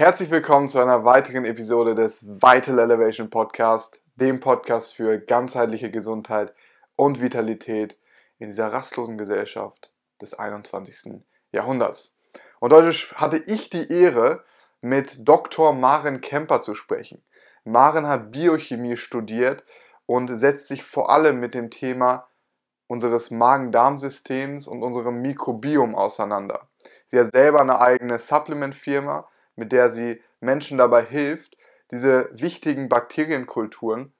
Herzlich willkommen zu einer weiteren Episode des Vital Elevation Podcast, dem Podcast für ganzheitliche Gesundheit und Vitalität in dieser rastlosen Gesellschaft des 21. Jahrhunderts. Und heute hatte ich die Ehre, mit Dr. Maren Kemper zu sprechen. Maren hat Biochemie studiert und setzt sich vor allem mit dem Thema unseres Magen-Darm-Systems und unserem Mikrobiom auseinander. Sie hat selber eine eigene Supplement-Firma, mit der sie Menschen dabei hilft, diese wichtigen Bakterienkulturen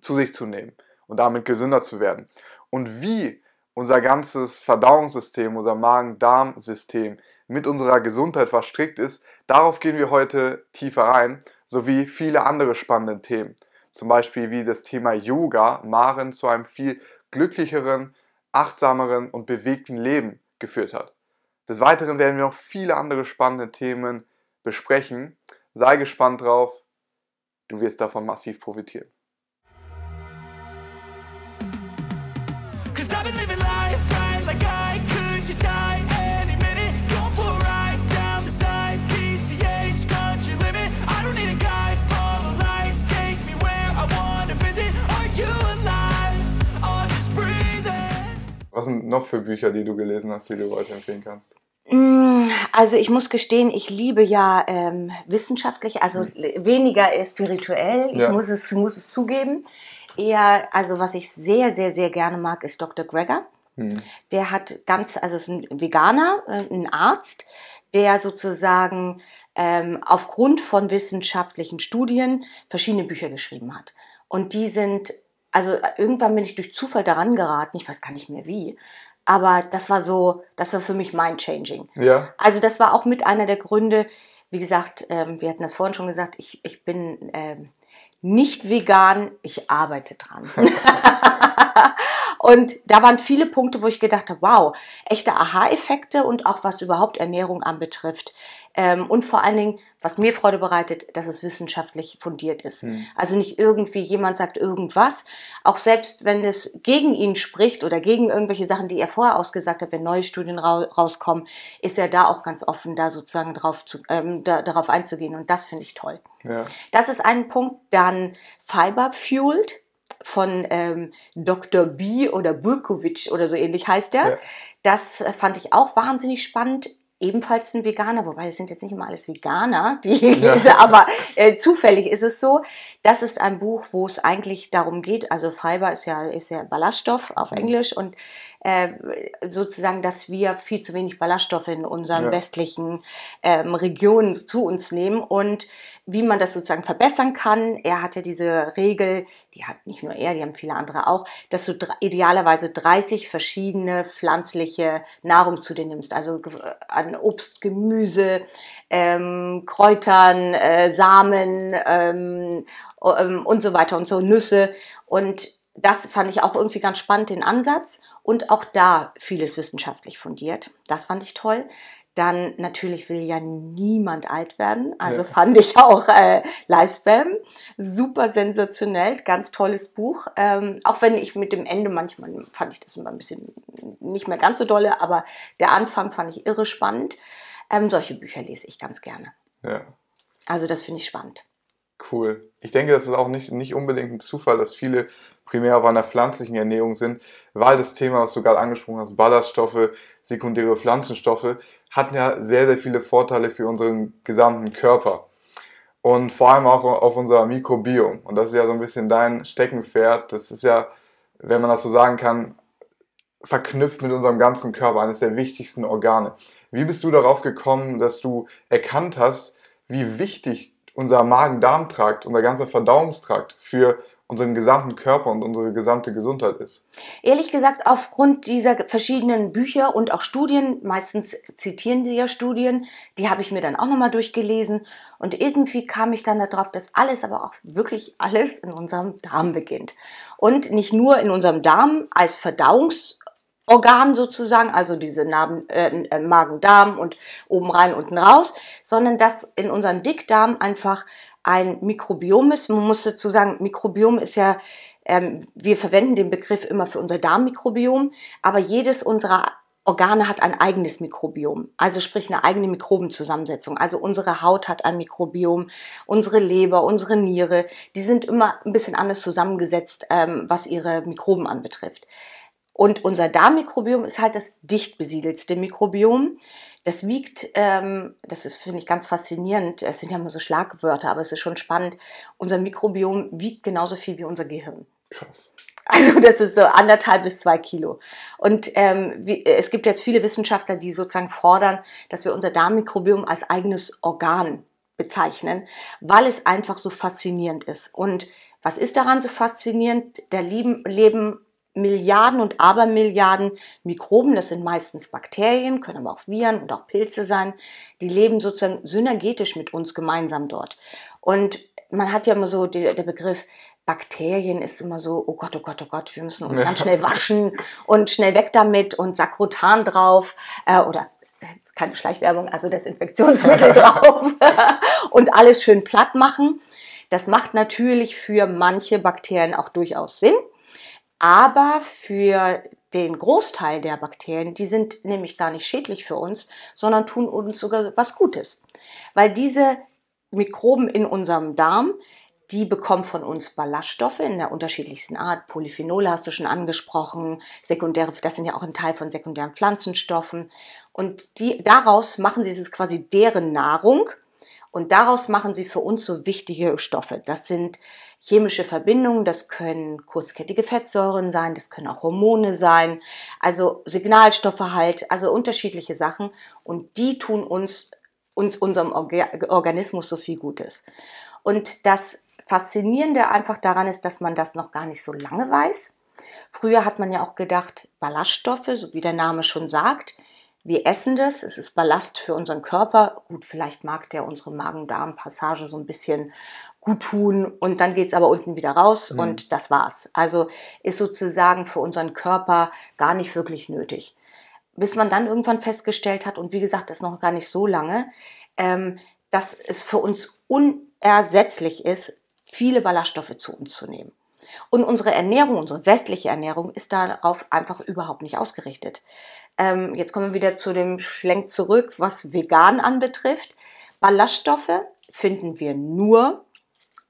zu sich zu nehmen und damit gesünder zu werden. Und wie unser ganzes Verdauungssystem, unser Magen-Darm-System mit unserer Gesundheit verstrickt ist, darauf gehen wir heute tiefer rein, sowie viele andere spannende Themen. Zum Beispiel wie das Thema Yoga Maren zu einem viel glücklicheren, achtsameren und bewegten Leben geführt hat. Des Weiteren werden wir noch viele andere spannende Themen besprechen. Sei gespannt drauf, du wirst davon massiv profitieren. Was sind noch für Bücher, die du gelesen hast, die du heute empfehlen kannst? Mm, also ich muss gestehen, ich liebe ja ähm, wissenschaftlich, also mhm. weniger spirituell. Ich ja. muss, es, muss es zugeben. Eher, also was ich sehr, sehr, sehr gerne mag, ist Dr. Greger. Mhm. Der hat ganz, also ist ein Veganer, äh, ein Arzt, der sozusagen ähm, aufgrund von wissenschaftlichen Studien verschiedene Bücher geschrieben hat. Und die sind also äh, irgendwann bin ich durch Zufall daran geraten, ich weiß gar nicht mehr wie, aber das war so, das war für mich mind-changing. Ja. Also das war auch mit einer der Gründe, wie gesagt, ähm, wir hatten das vorhin schon gesagt, ich, ich bin ähm, nicht vegan, ich arbeite dran. Und da waren viele Punkte, wo ich gedacht habe, wow, echte Aha-Effekte und auch was überhaupt Ernährung anbetrifft. Ähm, und vor allen Dingen, was mir Freude bereitet, dass es wissenschaftlich fundiert ist. Hm. Also nicht irgendwie jemand sagt irgendwas, auch selbst wenn es gegen ihn spricht oder gegen irgendwelche Sachen, die er vorher ausgesagt hat, wenn neue Studien ra rauskommen, ist er da auch ganz offen, da sozusagen drauf zu, ähm, da, darauf einzugehen. Und das finde ich toll. Ja. Das ist ein Punkt. Dann Fiber Fueled von ähm, Dr. B oder Burkovic oder so ähnlich heißt er. Ja. Das fand ich auch wahnsinnig spannend ebenfalls ein Veganer, wobei es sind jetzt nicht immer alles Veganer, die ich lese, ja. aber äh, zufällig ist es so. Das ist ein Buch, wo es eigentlich darum geht, also Fiber ist ja, ist ja Ballaststoff auf mhm. Englisch und äh, sozusagen, dass wir viel zu wenig Ballaststoffe in unseren ja. westlichen ähm, Regionen zu uns nehmen und wie man das sozusagen verbessern kann. Er hat ja diese Regel, die hat nicht nur er, die haben viele andere auch, dass du idealerweise 30 verschiedene pflanzliche Nahrung zu dir nimmst. Also an Obst, Gemüse, ähm, Kräutern, äh, Samen ähm, ähm, und so weiter und so, Nüsse. Und das fand ich auch irgendwie ganz spannend, den Ansatz. Und auch da vieles wissenschaftlich fundiert. Das fand ich toll. Dann natürlich will ja niemand alt werden. Also ja. fand ich auch äh, Livespam super sensationell, ganz tolles Buch. Ähm, auch wenn ich mit dem Ende manchmal fand ich das immer ein bisschen nicht mehr ganz so dolle, aber der Anfang fand ich irre spannend. Ähm, solche Bücher lese ich ganz gerne. Ja. Also das finde ich spannend. Cool. Ich denke, das ist auch nicht, nicht unbedingt ein Zufall, dass viele primär auf einer pflanzlichen Ernährung sind, weil das Thema, was du gerade angesprochen hast, Ballaststoffe, sekundäre Pflanzenstoffe, hat ja sehr, sehr viele Vorteile für unseren gesamten Körper. Und vor allem auch auf unser Mikrobiom. Und das ist ja so ein bisschen dein Steckenpferd. Das ist ja, wenn man das so sagen kann, verknüpft mit unserem ganzen Körper, eines der wichtigsten Organe. Wie bist du darauf gekommen, dass du erkannt hast, wie wichtig unser Magen-Darm-Trakt, unser ganzer Verdauungstrakt für unseren gesamten Körper und unsere gesamte Gesundheit ist? Ehrlich gesagt, aufgrund dieser verschiedenen Bücher und auch Studien, meistens zitieren die ja Studien, die habe ich mir dann auch nochmal durchgelesen und irgendwie kam ich dann darauf, dass alles, aber auch wirklich alles in unserem Darm beginnt. Und nicht nur in unserem Darm als Verdauungs Organ sozusagen, also diese Narben, äh, äh, Magen-Darm und oben rein, unten raus, sondern dass in unserem Dickdarm einfach ein Mikrobiom ist. Man muss dazu sagen, Mikrobiom ist ja, ähm, wir verwenden den Begriff immer für unser Darmmikrobiom, aber jedes unserer Organe hat ein eigenes Mikrobiom, also sprich eine eigene Mikrobenzusammensetzung. Also unsere Haut hat ein Mikrobiom, unsere Leber, unsere Niere, die sind immer ein bisschen anders zusammengesetzt, ähm, was ihre Mikroben anbetrifft. Und unser Darmmikrobiom ist halt das dicht besiedelste Mikrobiom. Das wiegt, ähm, das ist, finde ich, ganz faszinierend. Es sind ja immer so Schlagwörter, aber es ist schon spannend. Unser Mikrobiom wiegt genauso viel wie unser Gehirn. Krass. Also das ist so anderthalb bis zwei Kilo. Und ähm, wie, es gibt jetzt viele Wissenschaftler, die sozusagen fordern, dass wir unser Darmmikrobiom als eigenes Organ bezeichnen, weil es einfach so faszinierend ist. Und was ist daran so faszinierend? Da leben, leben Milliarden und Abermilliarden Mikroben, das sind meistens Bakterien, können aber auch Viren und auch Pilze sein, die leben sozusagen synergetisch mit uns gemeinsam dort. Und man hat ja immer so die, der Begriff, Bakterien ist immer so, oh Gott, oh Gott, oh Gott, wir müssen uns ja. ganz schnell waschen und schnell weg damit und Sakrotan drauf äh, oder äh, keine Schleichwerbung, also Desinfektionsmittel drauf und alles schön platt machen. Das macht natürlich für manche Bakterien auch durchaus Sinn, aber für den Großteil der Bakterien, die sind nämlich gar nicht schädlich für uns, sondern tun uns sogar was Gutes. Weil diese Mikroben in unserem Darm, die bekommen von uns Ballaststoffe in der unterschiedlichsten Art. Polyphenole hast du schon angesprochen, sekundäre, das sind ja auch ein Teil von sekundären Pflanzenstoffen. Und die, daraus machen sie es quasi deren Nahrung und daraus machen sie für uns so wichtige Stoffe. Das sind chemische Verbindungen, das können kurzkettige Fettsäuren sein, das können auch Hormone sein, also Signalstoffe halt, also unterschiedliche Sachen. Und die tun uns, uns unserem Organismus so viel Gutes. Und das Faszinierende einfach daran ist, dass man das noch gar nicht so lange weiß. Früher hat man ja auch gedacht, Ballaststoffe, so wie der Name schon sagt, wir essen das, es ist Ballast für unseren Körper. Gut, vielleicht mag der unsere Magen-Darm-Passage so ein bisschen gut tun und dann geht es aber unten wieder raus mhm. und das war's. Also ist sozusagen für unseren Körper gar nicht wirklich nötig. Bis man dann irgendwann festgestellt hat, und wie gesagt, das ist noch gar nicht so lange, ähm, dass es für uns unersetzlich ist, viele Ballaststoffe zu uns zu nehmen. Und unsere Ernährung, unsere westliche Ernährung ist darauf einfach überhaupt nicht ausgerichtet. Ähm, jetzt kommen wir wieder zu dem Schlenk zurück, was vegan anbetrifft. Ballaststoffe finden wir nur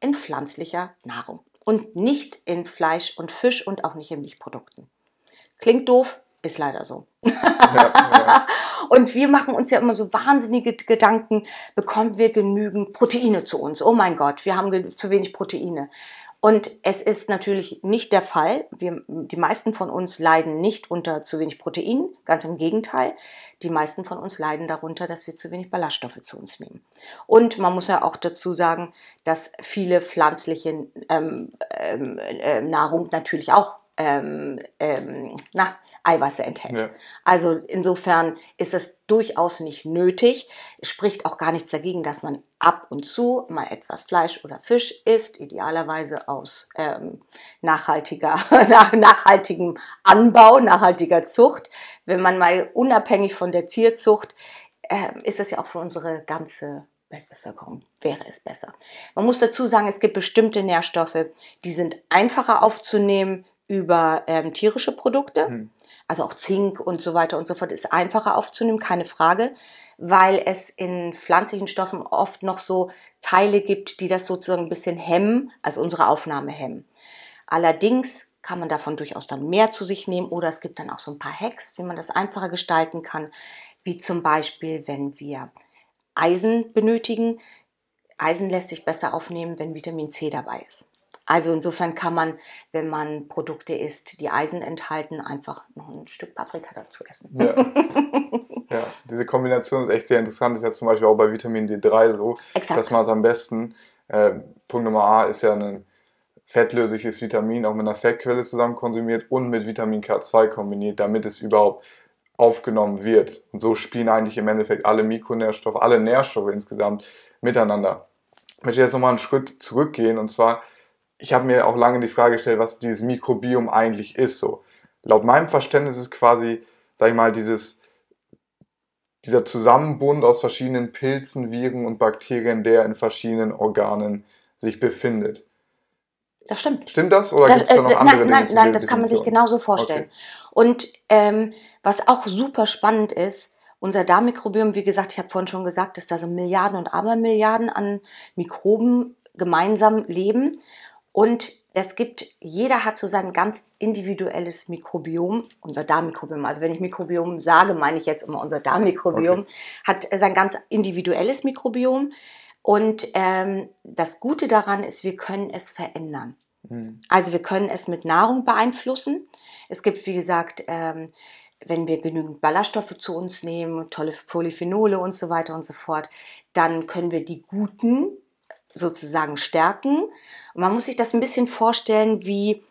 in pflanzlicher Nahrung und nicht in Fleisch und Fisch und auch nicht in Milchprodukten. Klingt doof, ist leider so. Ja, ja. Und wir machen uns ja immer so wahnsinnige Gedanken, bekommen wir genügend Proteine zu uns? Oh mein Gott, wir haben zu wenig Proteine. Und es ist natürlich nicht der Fall. Wir, die meisten von uns leiden nicht unter zu wenig Protein, ganz im Gegenteil. Die meisten von uns leiden darunter, dass wir zu wenig Ballaststoffe zu uns nehmen. Und man muss ja auch dazu sagen, dass viele pflanzliche ähm, ähm, äh, Nahrung natürlich auch ähm, ähm na, Eiweiße enthält. Ja. Also insofern ist es durchaus nicht nötig. Es spricht auch gar nichts dagegen, dass man ab und zu mal etwas Fleisch oder Fisch isst, idealerweise aus ähm, nachhaltiger, nach, nachhaltigem Anbau, nachhaltiger Zucht. Wenn man mal unabhängig von der Tierzucht, äh, ist das ja auch für unsere ganze Weltbevölkerung wäre es besser. Man muss dazu sagen, es gibt bestimmte Nährstoffe, die sind einfacher aufzunehmen über ähm, tierische Produkte. Hm also auch Zink und so weiter und so fort, ist einfacher aufzunehmen, keine Frage, weil es in pflanzlichen Stoffen oft noch so Teile gibt, die das sozusagen ein bisschen hemmen, also unsere Aufnahme hemmen. Allerdings kann man davon durchaus dann mehr zu sich nehmen oder es gibt dann auch so ein paar Hacks, wie man das einfacher gestalten kann, wie zum Beispiel, wenn wir Eisen benötigen. Eisen lässt sich besser aufnehmen, wenn Vitamin C dabei ist. Also insofern kann man, wenn man Produkte isst, die Eisen enthalten, einfach noch ein Stück Paprika dazu essen. Ja. ja, diese Kombination ist echt sehr interessant. Das ist ja zum Beispiel auch bei Vitamin D3 so, Exakt. dass man es am besten, äh, Punkt Nummer A ist ja ein fettlösliches Vitamin auch mit einer Fettquelle zusammen konsumiert und mit Vitamin K2 kombiniert, damit es überhaupt aufgenommen wird. Und so spielen eigentlich im Endeffekt alle Mikronährstoffe, alle Nährstoffe insgesamt miteinander. Ich möchte jetzt nochmal einen Schritt zurückgehen und zwar ich habe mir auch lange die Frage gestellt, was dieses Mikrobiom eigentlich ist. So. Laut meinem Verständnis ist quasi, sag ich mal, dieses, dieser Zusammenbund aus verschiedenen Pilzen, Viren und Bakterien, der in verschiedenen Organen sich befindet. Das stimmt. Stimmt das oder gibt es da noch äh, andere nein, Dinge Nein, nein, das kann man sich genauso vorstellen. Okay. Und ähm, was auch super spannend ist, unser Darmmikrobiom, wie gesagt, ich habe vorhin schon gesagt, dass da so Milliarden und Abermilliarden an Mikroben gemeinsam leben. Und es gibt, jeder hat so sein ganz individuelles Mikrobiom, unser Darmmikrobiom. Also wenn ich Mikrobiom sage, meine ich jetzt immer unser Darmmikrobiom, Okay. hat sein ganz individuelles Mikrobiom. Und ähm, das Gute daran ist, wir können es verändern. Hm. Also wir können es mit Nahrung beeinflussen. Es gibt, wie gesagt, ähm, wenn wir genügend Ballaststoffe zu uns nehmen, tolle Polyphenole und so weiter und so fort, dann können wir die guten sozusagen stärken. Und man muss sich das ein bisschen vorstellen, wie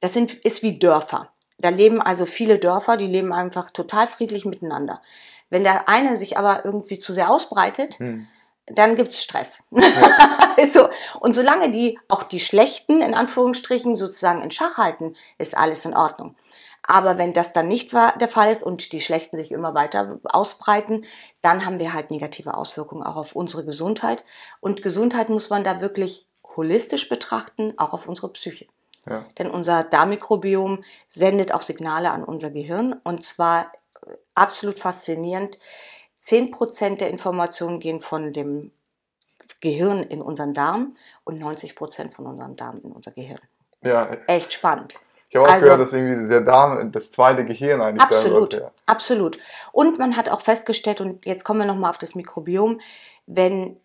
das sind, ist wie Dörfer. Da leben also viele Dörfer, die leben einfach total friedlich miteinander. Wenn der eine sich aber irgendwie zu sehr ausbreitet, Hm. dann gibt es Stress. so. Und solange die auch die Schlechten in Anführungsstrichen sozusagen in Schach halten, ist alles in Ordnung. Aber wenn das dann nicht der Fall ist und die Schlechten sich immer weiter ausbreiten, dann haben wir halt negative Auswirkungen auch auf unsere Gesundheit. Und Gesundheit muss man da wirklich holistisch betrachten, auch auf unsere Psyche. Ja. Denn unser Darmmikrobiom sendet auch Signale an unser Gehirn und zwar äh, absolut faszinierend. 10% der Informationen gehen von dem Gehirn in unseren Darm und 90% von unserem Darm in unser Gehirn. ja, Echt spannend. Ich habe auch Also- gehört, dass irgendwie der Darm das zweite Gehirn eigentlich sein Absolut, sollte. absolut. Und man hat auch festgestellt, und jetzt kommen wir nochmal auf das Mikrobiom, wenn,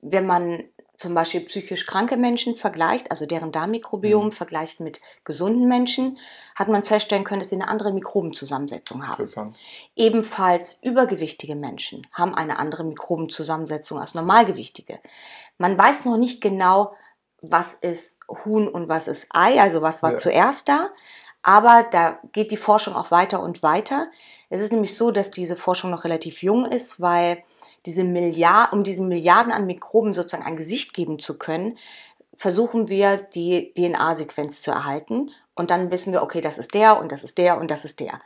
wenn man zum Beispiel psychisch kranke Menschen vergleicht, also deren Darmmikrobiom Mhm. vergleicht mit gesunden Menschen, hat man feststellen können, dass sie eine andere Mikrobenzusammensetzung haben. Ebenfalls übergewichtige Menschen haben eine andere Mikrobenzusammensetzung als normalgewichtige. Man weiß noch nicht genau, was ist Huhn und was ist Ei, also was war Ja. zuerst da, aber da geht die Forschung auch weiter und weiter. Es ist nämlich so, dass diese Forschung noch relativ jung ist, weil diese Milliard, um diesen Milliarden an Mikroben sozusagen ein Gesicht geben zu können, versuchen wir die DNA-Sequenz zu erhalten und dann wissen wir, okay, das ist der und das ist der und das ist der.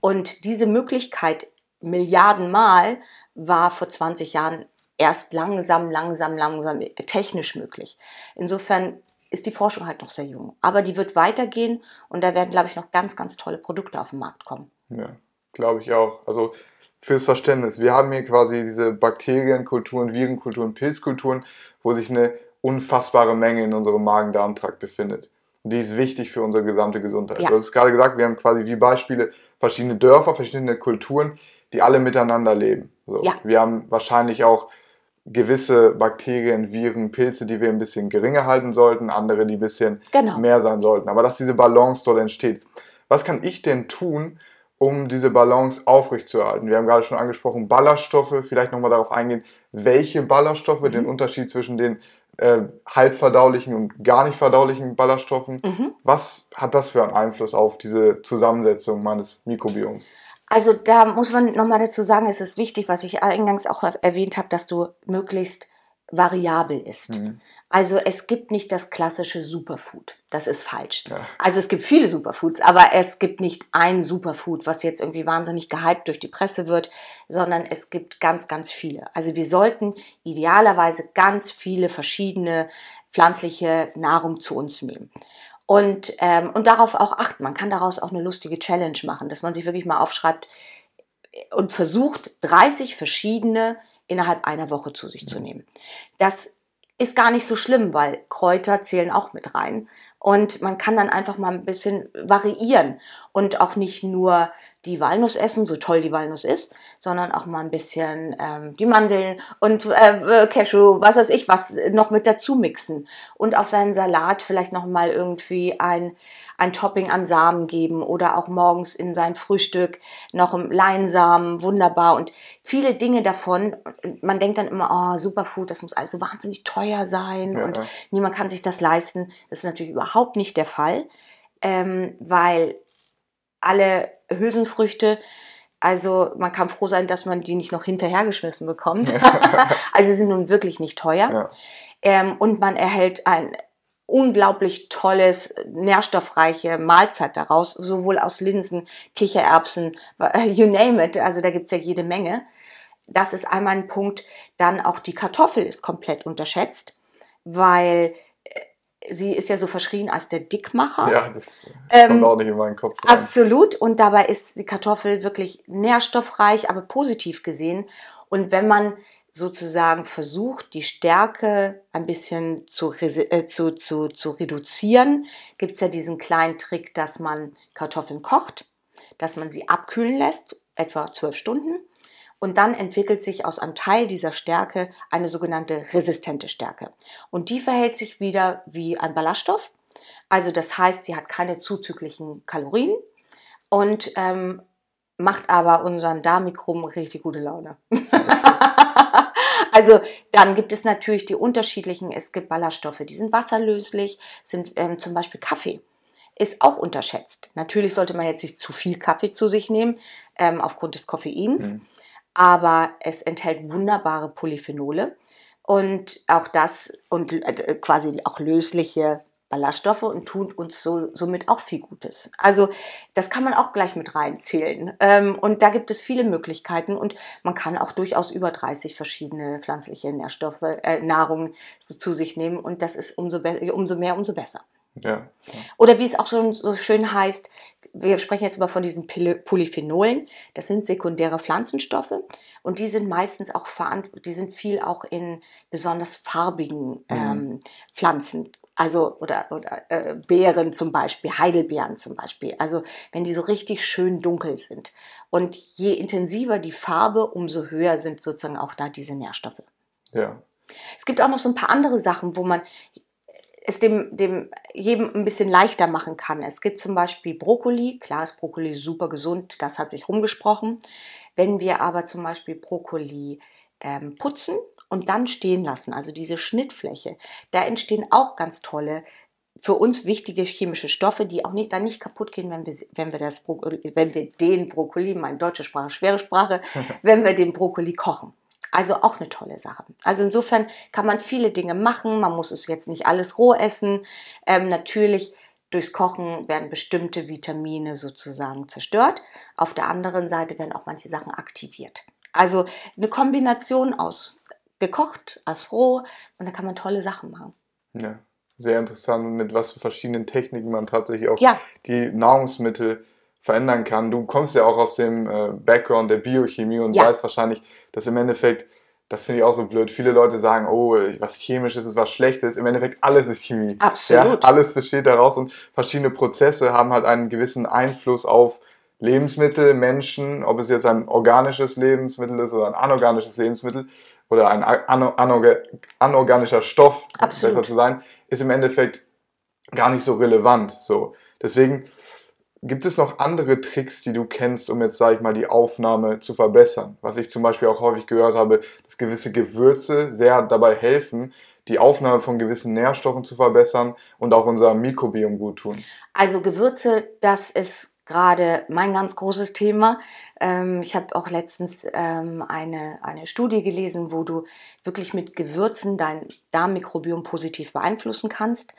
Und diese Möglichkeit Milliardenmal war vor 20 Jahren erst langsam, langsam, langsam technisch möglich. Insofern ist die Forschung halt noch sehr jung. Aber die wird weitergehen und da werden, glaube ich, noch ganz, ganz tolle Produkte auf den Markt kommen. Ja, glaube ich auch. Also fürs Verständnis. Wir haben hier quasi diese Bakterienkulturen, Virenkulturen, Pilzkulturen, wo sich eine unfassbare Menge in unserem Magen-Darm-Trakt befindet. Und die ist wichtig für unsere gesamte Gesundheit. Ja. Du hast es gerade gesagt, wir haben quasi wie Beispiele verschiedene Dörfer, verschiedene Kulturen, die alle miteinander leben. So. Ja. Wir haben wahrscheinlich auch gewisse Bakterien, Viren, Pilze, die wir ein bisschen geringer halten sollten, andere, die ein bisschen Genau. mehr sein sollten. Aber dass diese Balance dort entsteht. Was kann ich denn tun, um diese Balance aufrechtzuerhalten? Wir haben gerade schon angesprochen, Ballaststoffe. Vielleicht nochmal darauf eingehen, welche Ballaststoffe, Mhm. den Unterschied zwischen den äh, halbverdaulichen und gar nicht verdaulichen Ballaststoffen. Mhm. Was hat das für einen Einfluss auf diese Zusammensetzung meines Mikrobioms? Also da muss man nochmal dazu sagen, es ist wichtig, was ich eingangs auch erwähnt habe, dass du möglichst variabel isst. Mhm. Also es gibt nicht das klassische Superfood. Das ist falsch. Ja. Also es gibt viele Superfoods, aber es gibt nicht ein Superfood, was jetzt irgendwie wahnsinnig gehypt durch die Presse wird, sondern es gibt ganz, ganz viele. Also wir sollten idealerweise ganz viele verschiedene pflanzliche Nahrung zu uns nehmen. Und, ähm, und darauf auch achten. Man kann daraus auch eine lustige Challenge machen, dass man sich wirklich mal aufschreibt und versucht, 30 verschiedene innerhalb einer Woche zu sich zu nehmen. Das ist gar nicht so schlimm, weil Kräuter zählen auch mit rein. Und man kann dann einfach mal ein bisschen variieren und auch nicht nur die Walnuss essen, so toll die Walnuss ist, sondern auch mal ein bisschen ähm, die Mandeln und äh, Cashew, was weiß ich, was noch mit dazu mixen. Und auf seinen Salat vielleicht noch mal irgendwie ein, ein Topping an Samen geben oder auch morgens in sein Frühstück noch ein Leinsamen, wunderbar. Und viele Dinge davon, man denkt dann immer, oh, Superfood, das muss alles so wahnsinnig teuer sein Ja. und niemand kann sich das leisten. Das ist natürlich überhaupt nicht der Fall, ähm, weil alle Hülsenfrüchte, also man kann froh sein, dass man die nicht noch hinterhergeschmissen bekommt. also sie sind nun wirklich nicht teuer. Ja. Ähm, und man erhält ein unglaublich tolles, nährstoffreiche Mahlzeit daraus, sowohl aus Linsen, Kichererbsen, you name it, also da gibt's ja jede Menge. Das ist einmal ein Punkt. Dann auch die Kartoffel ist komplett unterschätzt, weil äh, sie ist ja so verschrien als der Dickmacher. Ja, das ähm, kommt auch nicht in meinen Kopf. Rein. Absolut. Und dabei ist die Kartoffel wirklich nährstoffreich, aber positiv gesehen. Und wenn man sozusagen versucht, die Stärke ein bisschen zu, äh, zu, zu, zu reduzieren, gibt es ja diesen kleinen Trick, dass man Kartoffeln kocht, dass man sie abkühlen lässt, etwa zwölf Stunden. Und dann entwickelt sich aus einem Teil dieser Stärke eine sogenannte resistente Stärke. Und die verhält sich wieder wie ein Ballaststoff. Also das heißt, sie hat keine zuzüglichen Kalorien und ähm, macht aber unseren Darmikrom richtig gute Laune. also dann gibt es natürlich die unterschiedlichen, es gibt Ballaststoffe, die sind wasserlöslich, sind ähm, zum Beispiel Kaffee ist auch unterschätzt. Natürlich sollte man jetzt nicht zu viel Kaffee zu sich nehmen, ähm, aufgrund des Koffeins, mhm. Aber es enthält wunderbare Polyphenole und auch das und äh, quasi auch lösliche Ballaststoffe und tut uns so, somit auch viel Gutes. Also das kann man auch gleich mit reinzählen. Ähm, und da gibt es viele Möglichkeiten und man kann auch durchaus über 30 verschiedene pflanzliche Nährstoffe, äh, Nahrung so zu sich nehmen und das ist umso, umso mehr, umso besser. Ja, Oder wie es auch schon so schön heißt, wir sprechen jetzt mal von diesen Polyphenolen, das sind sekundäre Pflanzenstoffe und die sind meistens auch verantwortlich, die sind viel auch in besonders farbigen mhm. ähm, Pflanzen also oder, oder äh, Beeren zum Beispiel, Heidelbeeren zum Beispiel. Also wenn die so richtig schön dunkel sind. Und je intensiver die Farbe, umso höher sind sozusagen auch da diese Nährstoffe. Ja. Es gibt auch noch so ein paar andere Sachen, wo man es dem, dem jedem ein bisschen leichter machen kann. Es gibt zum Beispiel Brokkoli. Klar ist Brokkoli super gesund, das hat sich rumgesprochen. Wenn wir aber zum Beispiel Brokkoli ähm, putzen und dann stehen lassen, also diese Schnittfläche, da entstehen auch ganz tolle für uns wichtige chemische Stoffe, die auch nicht, dann nicht kaputt gehen, wenn wir, wenn wir, das wenn wir den Brokkoli, meine deutsche Sprache, schwere Sprache, wenn wir den Brokkoli kochen. Also auch eine tolle Sache. Also insofern kann man viele Dinge machen. Man muss es jetzt nicht alles roh essen. Ähm, natürlich durchs Kochen werden bestimmte Vitamine sozusagen zerstört. Auf der anderen Seite werden auch manche Sachen aktiviert. Also eine Kombination aus gekocht, als roh und da kann man tolle Sachen machen. Ja, sehr interessant, mit was für verschiedenen Techniken man tatsächlich auch ja. die Nahrungsmittel verändern kann. Du kommst ja auch aus dem äh, Background der Biochemie und ja. weißt wahrscheinlich, dass im Endeffekt, das finde ich auch so blöd, viele Leute sagen, oh, was chemisches ist, was schlechtes. Im Endeffekt alles ist Chemie. Absolut. Ja, alles besteht daraus und verschiedene Prozesse haben halt einen gewissen Einfluss auf Lebensmittel, Menschen, ob es jetzt ein organisches Lebensmittel ist oder ein anorganisches Lebensmittel oder ein anorganischer Stoff, Absolut. besser zu sein, ist im Endeffekt gar nicht so relevant. So. Deswegen gibt es noch andere Tricks, die du kennst, um jetzt, sage ich mal, die Aufnahme zu verbessern. Was ich zum Beispiel auch häufig gehört habe, dass gewisse Gewürze sehr dabei helfen, die Aufnahme von gewissen Nährstoffen zu verbessern und auch unser Mikrobiom gut tun. Also Gewürze, das ist gerade mein ganz großes Thema. Ähm, ich habe auch letztens ähm, eine, eine Studie gelesen, wo du wirklich mit Gewürzen dein Darmmikrobiom positiv beeinflussen kannst.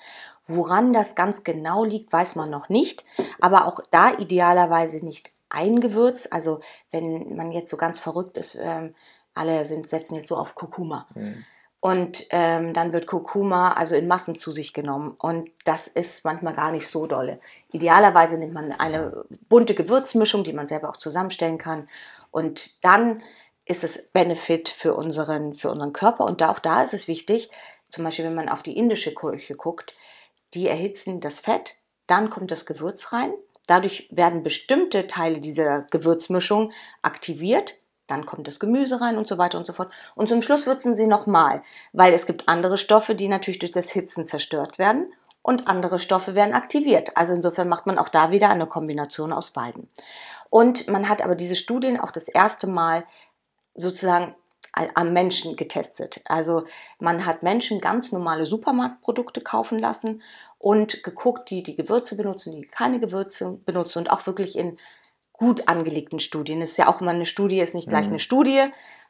Woran das ganz genau liegt, weiß man noch nicht. Aber auch da idealerweise nicht ein Gewürz. Also wenn man jetzt so ganz verrückt ist, ähm, alle sind, setzen jetzt so auf Kurkuma. Mhm. Und ähm, dann wird Kurkuma also in Massen zu sich genommen. Und das ist manchmal gar nicht so dolle. Idealerweise nimmt man eine bunte Gewürzmischung, die man selber auch zusammenstellen kann. Und dann ist es Benefit für unseren, für unseren Körper. Und auch da ist es wichtig, zum Beispiel wenn man auf die indische Küche guckt, die erhitzen das Fett, dann kommt das Gewürz rein. Dadurch werden bestimmte Teile dieser Gewürzmischung aktiviert dann kommt das Gemüse rein und so weiter und so fort. Und zum Schluss würzen sie nochmal, weil es gibt andere Stoffe, die natürlich durch das Hitzen zerstört werden und andere Stoffe werden aktiviert. Also insofern macht man auch da wieder eine Kombination aus beiden. Und man hat aber diese Studien auch das erste Mal sozusagen am Menschen getestet. Also man hat Menschen ganz normale Supermarktprodukte kaufen lassen und geguckt, die die Gewürze benutzen, die keine Gewürze benutzen und auch wirklich in gut angelegten Studien. Es ist ja auch immer eine Studie, ist nicht gleich mhm. eine Studie.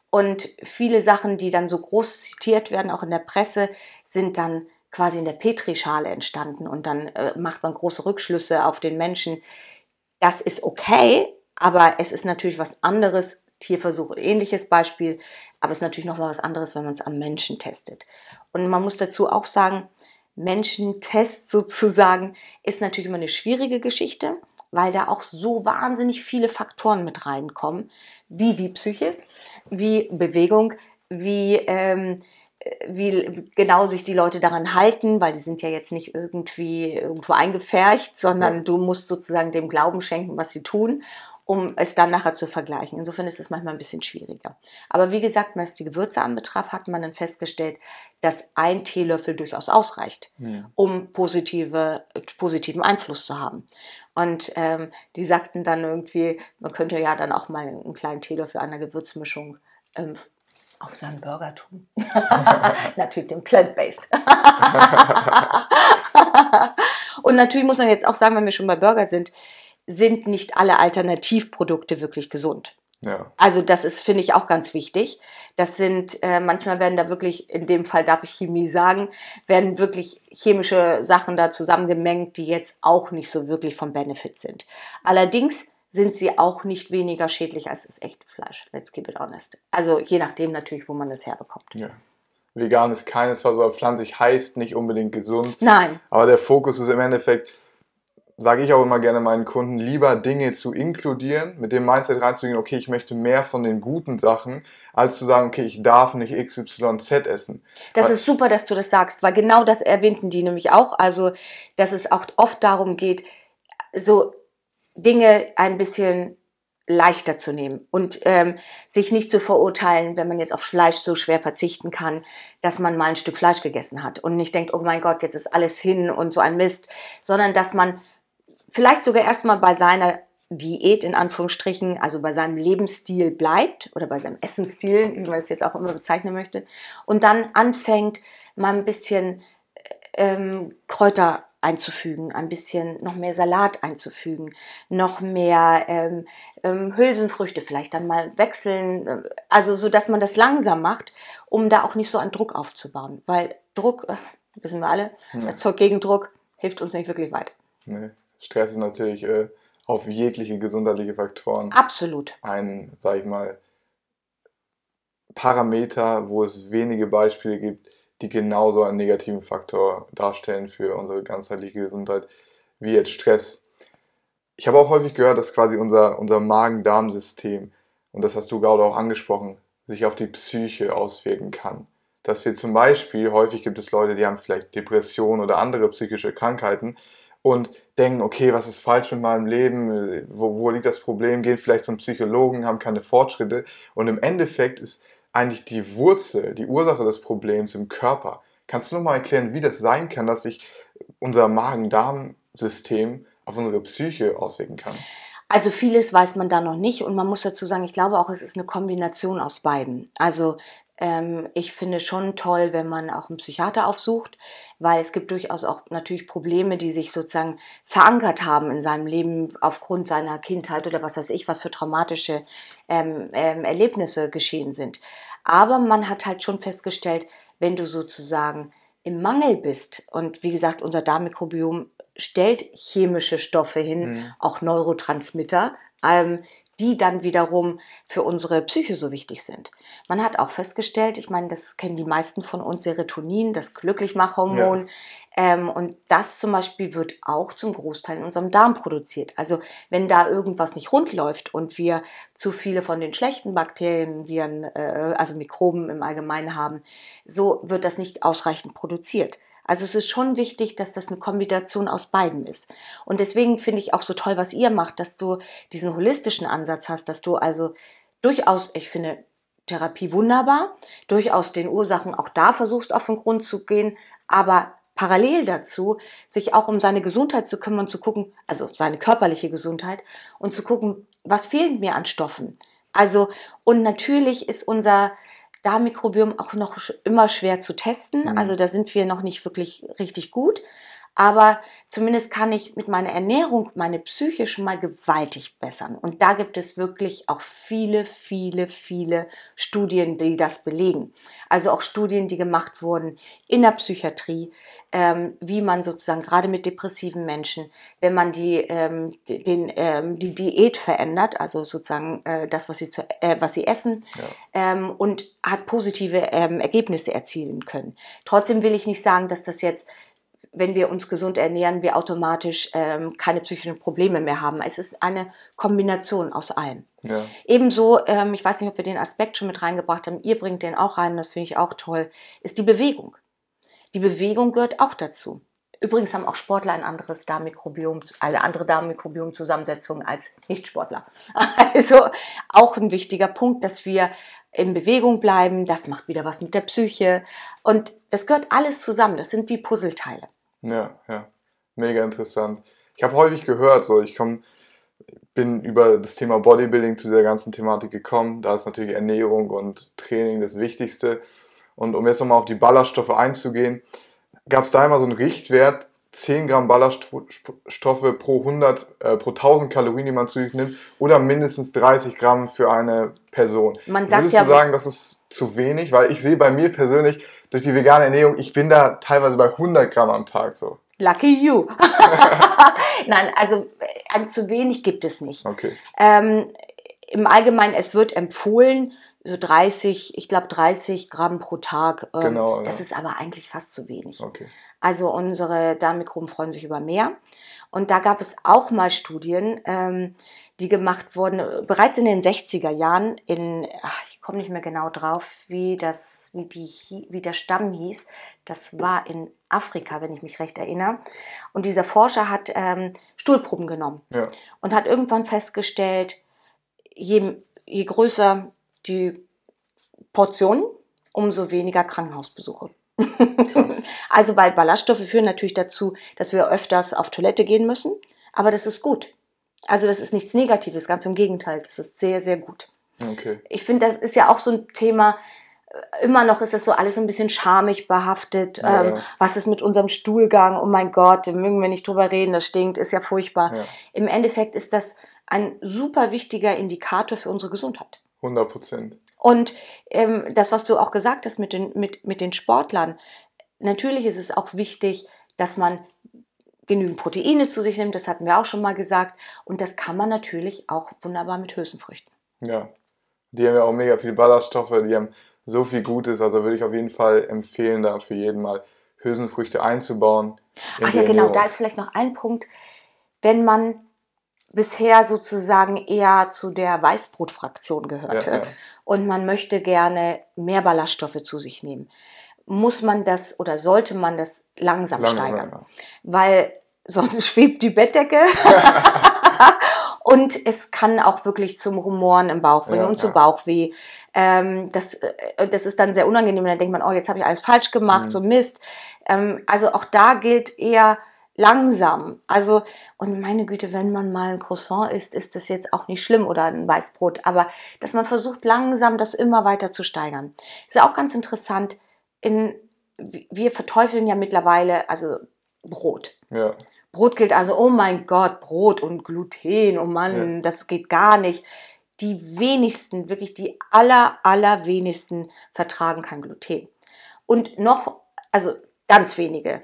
Und viele Sachen, die dann so groß zitiert werden, auch in der Presse, sind dann quasi in der Petrischale entstanden und dann äh, macht man große Rückschlüsse auf den Menschen. Das ist okay, aber es ist natürlich was anderes. Tierversuch, ähnliches Beispiel, aber es ist natürlich noch mal was anderes, wenn man es am Menschen testet. Und man muss dazu auch sagen, Menschentest sozusagen ist natürlich immer eine schwierige Geschichte, weil da auch so wahnsinnig viele Faktoren mit reinkommen, wie die Psyche, wie Bewegung, wie, ähm, wie genau sich die Leute daran halten, weil die sind ja jetzt nicht irgendwie irgendwo eingefärcht, sondern ja. du musst sozusagen dem Glauben schenken, was sie tun um es dann nachher zu vergleichen. Insofern ist es manchmal ein bisschen schwieriger. Aber wie gesagt, was die Gewürze anbetraf, hat man dann festgestellt, dass ein Teelöffel durchaus ausreicht, ja. um positive, positiven Einfluss zu haben. Und ähm, die sagten dann irgendwie, man könnte ja dann auch mal einen kleinen Teelöffel einer Gewürzmischung ähm, auf seinen Burger tun. natürlich den plant-based. Und natürlich muss man jetzt auch sagen, wenn wir schon bei Burger sind, sind nicht alle Alternativprodukte wirklich gesund. Ja. Also das ist, finde ich, auch ganz wichtig. Das sind, äh, manchmal werden da wirklich, in dem Fall darf ich Chemie sagen, werden wirklich chemische Sachen da zusammengemengt, die jetzt auch nicht so wirklich vom Benefit sind. Allerdings sind sie auch nicht weniger schädlich als das echte Fleisch. Let's keep it honest. Also je nachdem natürlich, wo man das herbekommt. Ja. Vegan ist keinesfalls, aber pflanzlich heißt nicht unbedingt gesund. Nein. Aber der Fokus ist im Endeffekt, sage ich auch immer gerne meinen Kunden, lieber Dinge zu inkludieren, mit dem Mindset reinzugehen, okay, ich möchte mehr von den guten Sachen, als zu sagen, okay, ich darf nicht XYZ essen. Das weil, ist super, dass du das sagst, weil genau das erwähnten die nämlich auch. Also, dass es auch oft darum geht, so Dinge ein bisschen leichter zu nehmen und ähm, sich nicht zu verurteilen, wenn man jetzt auf Fleisch so schwer verzichten kann, dass man mal ein Stück Fleisch gegessen hat und nicht denkt, oh mein Gott, jetzt ist alles hin und so ein Mist, sondern dass man vielleicht sogar erstmal bei seiner Diät in Anführungsstrichen, also bei seinem Lebensstil bleibt oder bei seinem Essensstil, wie man es jetzt auch immer bezeichnen möchte, und dann anfängt, mal ein bisschen ähm, Kräuter einzufügen, ein bisschen noch mehr Salat einzufügen, noch mehr ähm, ähm, Hülsenfrüchte vielleicht dann mal wechseln, äh, also so, dass man das langsam macht, um da auch nicht so einen Druck aufzubauen, weil Druck, äh, wissen wir alle, hm. erzeugt Gegendruck, hilft uns nicht wirklich weit. Nee. Stress ist natürlich äh, auf jegliche gesundheitliche Faktoren absolut ein, sag ich mal, Parameter, wo es wenige Beispiele gibt, die genauso einen negativen Faktor darstellen für unsere ganzheitliche Gesundheit wie jetzt Stress. Ich habe auch häufig gehört, dass quasi unser, unser Magen-Darm-System, und das hast du gerade auch angesprochen, sich auf die Psyche auswirken kann. Dass wir zum Beispiel, häufig gibt es Leute, die haben vielleicht Depressionen oder andere psychische Krankheiten und denken, okay, was ist falsch mit meinem Leben, wo, wo liegt das Problem, gehen vielleicht zum Psychologen, haben keine Fortschritte und im Endeffekt ist eigentlich die Wurzel, die Ursache des Problems im Körper. Kannst du noch mal erklären, wie das sein kann, dass sich unser Magen-Darm-System auf unsere Psyche auswirken kann? Also vieles weiß man da noch nicht und man muss dazu sagen, ich glaube auch, es ist eine Kombination aus beiden. Also ähm, ich finde schon toll, wenn man auch einen Psychiater aufsucht, weil es gibt durchaus auch natürlich Probleme, die sich sozusagen verankert haben in seinem Leben aufgrund seiner Kindheit oder was weiß ich, was für traumatische ähm, ähm, Erlebnisse geschehen sind. Aber man hat halt schon festgestellt, wenn du sozusagen im Mangel bist und wie gesagt, unser Darmmikrobiom stellt chemische Stoffe hin, mhm. auch Neurotransmitter, ähm, die dann wiederum für unsere Psyche so wichtig sind. Man hat auch festgestellt, ich meine, das kennen die meisten von uns, Serotonin, das Glücklichmachhormon. Ja. Ähm, und das zum Beispiel wird auch zum Großteil in unserem Darm produziert. Also wenn da irgendwas nicht rund läuft und wir zu viele von den schlechten Bakterien, Viren, äh, also Mikroben im Allgemeinen haben, so wird das nicht ausreichend produziert. Also es ist schon wichtig, dass das eine Kombination aus beiden ist. Und deswegen finde ich auch so toll, was ihr macht, dass du diesen holistischen Ansatz hast, dass du also durchaus, ich finde Therapie wunderbar, durchaus den Ursachen auch da versuchst auf den Grund zu gehen, aber parallel dazu sich auch um seine Gesundheit zu kümmern, zu gucken, also seine körperliche Gesundheit und zu gucken, was fehlt mir an Stoffen. Also und natürlich ist unser Darmmikrobiom auch noch immer schwer zu testen. Mhm. Also da sind wir noch nicht wirklich richtig gut. Aber zumindest kann ich mit meiner Ernährung meine Psyche schon mal gewaltig bessern. Und da gibt es wirklich auch viele, viele, viele Studien, die das belegen. Also auch Studien, die gemacht wurden in der Psychiatrie, ähm, wie man sozusagen gerade mit depressiven Menschen, wenn man die, ähm, den, ähm, die Diät verändert, also sozusagen äh, das, was sie, zu, äh, was sie essen, ja. Ähm, und hat positive ähm, Ergebnisse erzielen können. Trotzdem will ich nicht sagen, dass das jetzt wenn wir uns gesund ernähren, wir automatisch ähm, keine psychischen Probleme mehr haben. Es ist eine Kombination aus allem. Ja. Ebenso, ähm, ich weiß nicht, ob wir den Aspekt schon mit reingebracht haben, ihr bringt den auch rein, das finde ich auch toll, ist die Bewegung. Die Bewegung gehört auch dazu. Übrigens haben auch Sportler ein anderes Darmmikrobiom, eine andere Darmmikrobiom-Zusammensetzung als Nichtsportler. Also auch ein wichtiger Punkt, dass wir in Bewegung bleiben. Das macht wieder was mit der Psyche. Und das gehört alles zusammen. Das sind wie Puzzleteile. Ja, ja. Mega interessant. Ich habe häufig gehört, so ich komm, bin über das Thema Bodybuilding zu dieser ganzen Thematik gekommen. Da ist natürlich Ernährung und Training das Wichtigste. Und um jetzt nochmal auf die Ballaststoffe einzugehen, gab es da immer so einen Richtwert, 10 Gramm Ballaststoffe pro 100, äh, pro 1000 Kalorien, die man zu sich nimmt, oder mindestens 30 Gramm für eine Person. Man sagt Würdest ja, du sagen, das ist zu wenig? Weil ich sehe bei mir persönlich durch die vegane Ernährung, ich bin da teilweise bei 100 Gramm am Tag so. Lucky you. Nein, also äh, zu wenig gibt es nicht. Okay. Ähm, Im Allgemeinen, es wird empfohlen, so 30, ich glaube 30 Gramm pro Tag. Ähm, Genau, Das ja. ist aber eigentlich fast zu wenig. Okay. Also unsere Darmmikroben freuen sich über mehr. Und da gab es auch mal Studien, ähm, die gemacht wurden, äh, bereits in den 60er Jahren, in, ach, ich komme nicht mehr genau drauf, wie, das, wie, die, wie der Stamm hieß. Das war in Afrika, wenn ich mich recht erinnere. Und dieser Forscher hat ähm, Stuhlproben genommen Ja. und hat irgendwann festgestellt, je, je größer die Portion, umso weniger Krankenhausbesuche. Also weil Ballaststoffe führen natürlich dazu, dass wir öfters auf Toilette gehen müssen, aber das ist gut. Also das ist nichts Negatives, ganz im Gegenteil, das ist sehr, sehr gut. Okay. Ich finde, das ist ja auch so ein Thema, äh, immer noch ist das so alles so ein bisschen schamig behaftet. Ja, ähm, ja. was ist mit unserem Stuhlgang? Oh mein Gott, da mögen wir nicht drüber reden, das stinkt, ist ja furchtbar. Ja. Im Endeffekt ist das ein super wichtiger Indikator für unsere Gesundheit. 100 Prozent. Und ähm, das, was du auch gesagt hast mit den, mit, mit den Sportlern, natürlich ist es auch wichtig, dass man genügend Proteine zu sich nimmt, das hatten wir auch schon mal gesagt. Und das kann man natürlich auch wunderbar mit Hülsenfrüchten. Ja. Die haben ja auch mega viel Ballaststoffe, die haben so viel Gutes, also würde ich auf jeden Fall empfehlen, da für jeden mal Hülsenfrüchte einzubauen. in Ach ja, genau, da ist vielleicht noch ein Punkt, wenn man bisher sozusagen eher zu der Weißbrotfraktion gehörte Ja, ja. Und man möchte gerne mehr Ballaststoffe zu sich nehmen, muss man das oder sollte man das langsam Lange, steigern. ja. weil sonst schwebt die Bettdecke. und es kann auch wirklich zum Rumoren im Bauch bringen Ja, und zu ja. Bauchweh. Ähm, das, äh, das ist dann sehr unangenehm. Dann denkt man, oh, jetzt habe ich alles falsch gemacht, Mhm. so Mist. Ähm, also auch da gilt eher langsam. Also, und meine Güte, wenn man mal ein Croissant isst, ist das jetzt auch nicht schlimm oder ein Weißbrot. Aber dass man versucht, langsam das immer weiter zu steigern. Ist ja auch ganz interessant. In, wir verteufeln ja mittlerweile, also Brot. Ja. Brot gilt also, oh mein Gott, Brot und Gluten, oh Mann, das geht gar nicht. Die wenigsten, wirklich die aller, aller wenigsten vertragen kein Gluten. Und noch, also ganz wenige.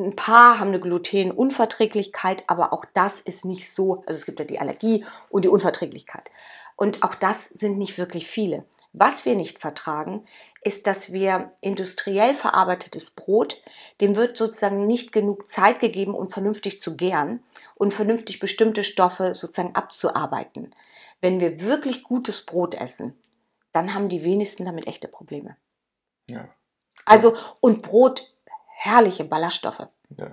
Ein paar haben eine Glutenunverträglichkeit, aber auch das ist nicht so, also es gibt ja die Allergie und die Unverträglichkeit. Und auch das sind nicht wirklich viele. Was wir nicht vertragen, ist, dass wir industriell verarbeitetes Brot, dem wird sozusagen nicht genug Zeit gegeben, um vernünftig zu gären und vernünftig bestimmte Stoffe sozusagen abzuarbeiten. Wenn wir wirklich gutes Brot essen, dann haben die wenigsten damit echte Probleme. Ja. Also, und Brot, herrliche Ballaststoffe. Ja.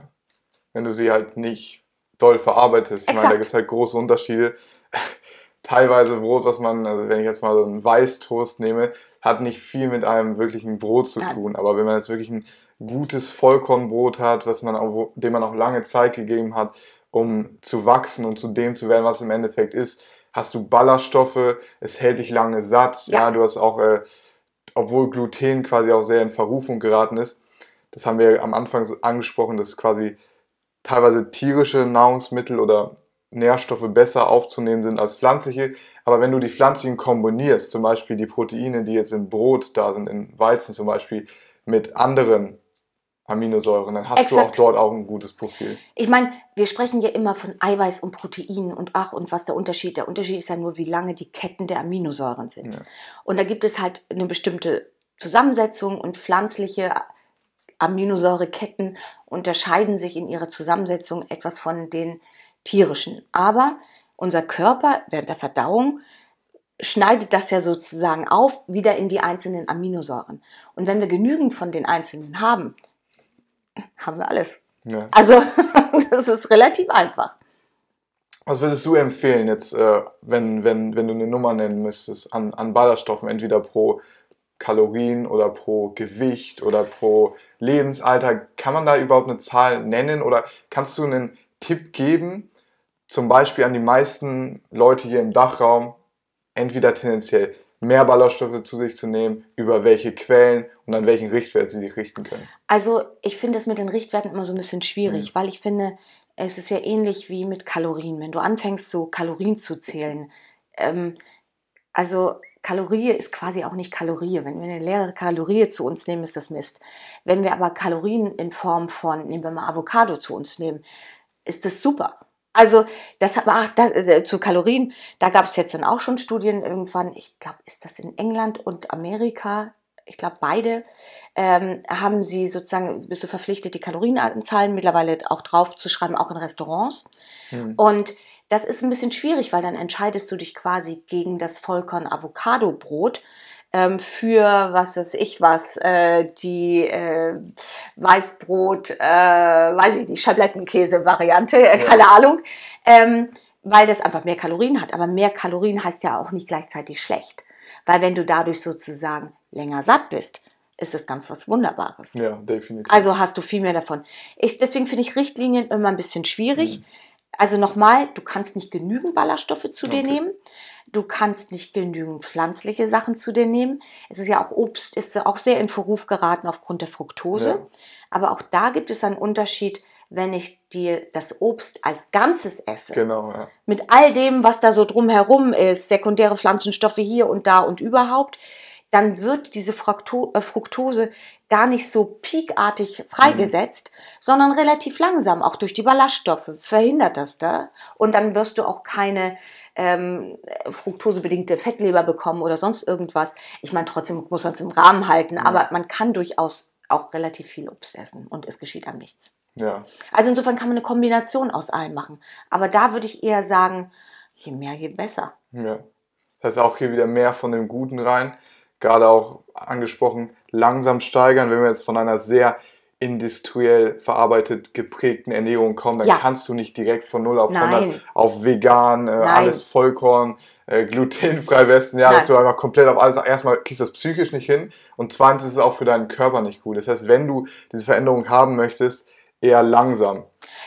Wenn du sie halt nicht doll verarbeitest. Ich meine, da gibt es halt große Unterschiede. Teilweise Brot, was man, also wenn ich jetzt mal so einen Weißtoast nehme, hat nicht viel mit einem wirklichen Brot zu Nein. tun. Aber wenn man jetzt wirklich ein gutes Vollkornbrot hat, was man auch, dem man auch lange Zeit gegeben hat, um zu wachsen und zu dem zu werden, was im Endeffekt ist, hast du Ballaststoffe, es hält dich lange satt. Ja, Ja. du hast auch, äh, obwohl Gluten quasi auch sehr in Verrufung geraten ist, das haben wir am Anfang so angesprochen, dass quasi teilweise tierische Nahrungsmittel oder Nährstoffe besser aufzunehmen sind als pflanzliche. Aber wenn du die pflanzlichen kombinierst, zum Beispiel die Proteine, die jetzt in Brot da sind, in Weizen zum Beispiel, mit anderen Aminosäuren, dann hast du auch Exakt. dort auch ein gutes Profil. Ich meine, wir sprechen ja immer von Eiweiß und Proteinen und ach und was der Unterschied. Der Unterschied ist ja nur, wie lange die Ketten der Aminosäuren sind. Ja. Und da gibt es halt eine bestimmte Zusammensetzung und pflanzliche Aminosäureketten unterscheiden sich in ihrer Zusammensetzung etwas von den tierischen. Aber unser Körper während der Verdauung schneidet das ja sozusagen auf, wieder in die einzelnen Aminosäuren. Und wenn wir genügend von den einzelnen haben, haben wir alles. Ja. Also das ist relativ einfach. Was würdest du empfehlen jetzt, äh, wenn, wenn, wenn du eine Nummer nennen müsstest, an, an Ballaststoffen, entweder pro Kalorien oder pro Gewicht oder pro Lebensalter? Kann man da überhaupt eine Zahl nennen oder kannst du einen Tipp geben, zum Beispiel an die meisten Leute hier im Dachraum, entweder tendenziell mehr Ballaststoffe zu sich zu nehmen, über welche Quellen und an welchen Richtwert sie sich richten können? Also ich finde es mit den Richtwerten immer so ein bisschen schwierig, mhm. weil ich finde, es ist ja ähnlich wie mit Kalorien. Wenn du anfängst, so Kalorien zu zählen, ähm, also Kalorie ist quasi auch nicht Kalorie. Wenn wir eine leere Kalorie zu uns nehmen, ist das Mist. Wenn wir aber Kalorien in Form von, nehmen wir mal Avocado zu uns nehmen, ist das super. Also das das, äh, zu Kalorien, da gab es jetzt dann auch schon Studien irgendwann, ich glaube, ist das in England und Amerika, ich glaube beide, ähm, haben sie sozusagen, bist du verpflichtet, die Kalorienzahlen mittlerweile auch drauf zu schreiben, auch in Restaurants. Hm. Und das ist ein bisschen schwierig, weil dann entscheidest du dich quasi gegen das Vollkorn-Avocado-Brot ähm, für, was weiß ich was, äh, die äh, Weißbrot, äh, weiß ich nicht, Schablettenkäse-Variante, ja. keine Ahnung, ähm, weil das einfach mehr Kalorien hat. Aber mehr Kalorien heißt ja auch nicht gleichzeitig schlecht, weil wenn du dadurch sozusagen länger satt bist, ist das ganz was Wunderbares. Ja, definitiv. Also hast du viel mehr davon. Ich, deswegen finde ich Richtlinien immer ein bisschen schwierig. Mhm. Also nochmal, du kannst nicht genügend Ballaststoffe zu okay. dir nehmen. Du kannst nicht genügend pflanzliche Sachen zu dir nehmen. Es ist ja auch Obst, ist auch sehr in Verruf geraten aufgrund der Fructose. Ja. Aber auch da gibt es einen Unterschied, wenn ich dir das Obst als Ganzes esse. Genau, ja. Mit all dem, was da so drumherum ist, sekundäre Pflanzenstoffe hier und da und überhaupt, dann wird diese äh, Fructose gar nicht so peakartig freigesetzt, mhm. sondern relativ langsam, auch durch die Ballaststoffe verhindert das da. Und dann wirst du auch keine ähm, fruktosebedingte Fettleber bekommen oder sonst irgendwas. Ich meine, trotzdem muss man es im Rahmen halten, mhm. aber man kann durchaus auch relativ viel Obst essen und es geschieht am nichts. Ja. Also insofern kann man eine Kombination aus allem machen. Aber da würde ich eher sagen, je mehr, je besser. Ja. Das heißt auch hier wieder mehr von dem Guten rein gerade auch angesprochen, langsam steigern. Wenn wir jetzt von einer sehr industriell verarbeitet geprägten Ernährung kommen, dann ja. kannst du nicht direkt von 0 auf 100 auf vegan, äh, alles Vollkorn, äh, glutenfrei Westen, ja, Nein. dass du einfach komplett auf alles, erstmal kriegst du das psychisch nicht hin und zweitens ist es auch für deinen Körper nicht gut. Das heißt, wenn du diese Veränderung haben möchtest, eher langsam.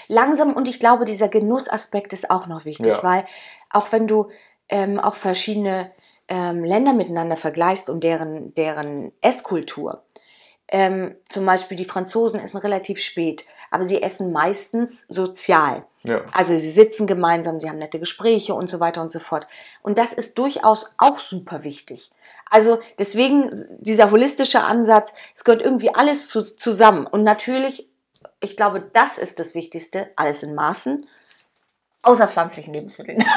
Langsam und ich glaube, dieser Genussaspekt ist auch noch wichtig, ja. weil auch wenn du ähm, auch verschiedene ähm, Länder miteinander vergleichst und deren, deren Esskultur, ähm, zum Beispiel die Franzosen essen relativ spät, aber sie essen meistens sozial. Ja. Also sie sitzen gemeinsam, sie haben nette Gespräche und so weiter und so fort. Und das ist durchaus auch super wichtig. Also deswegen dieser holistische Ansatz, es gehört irgendwie alles zu, zusammen. Und natürlich, ich glaube, das ist das Wichtigste, alles in Maßen, außer pflanzlichen Lebensmitteln.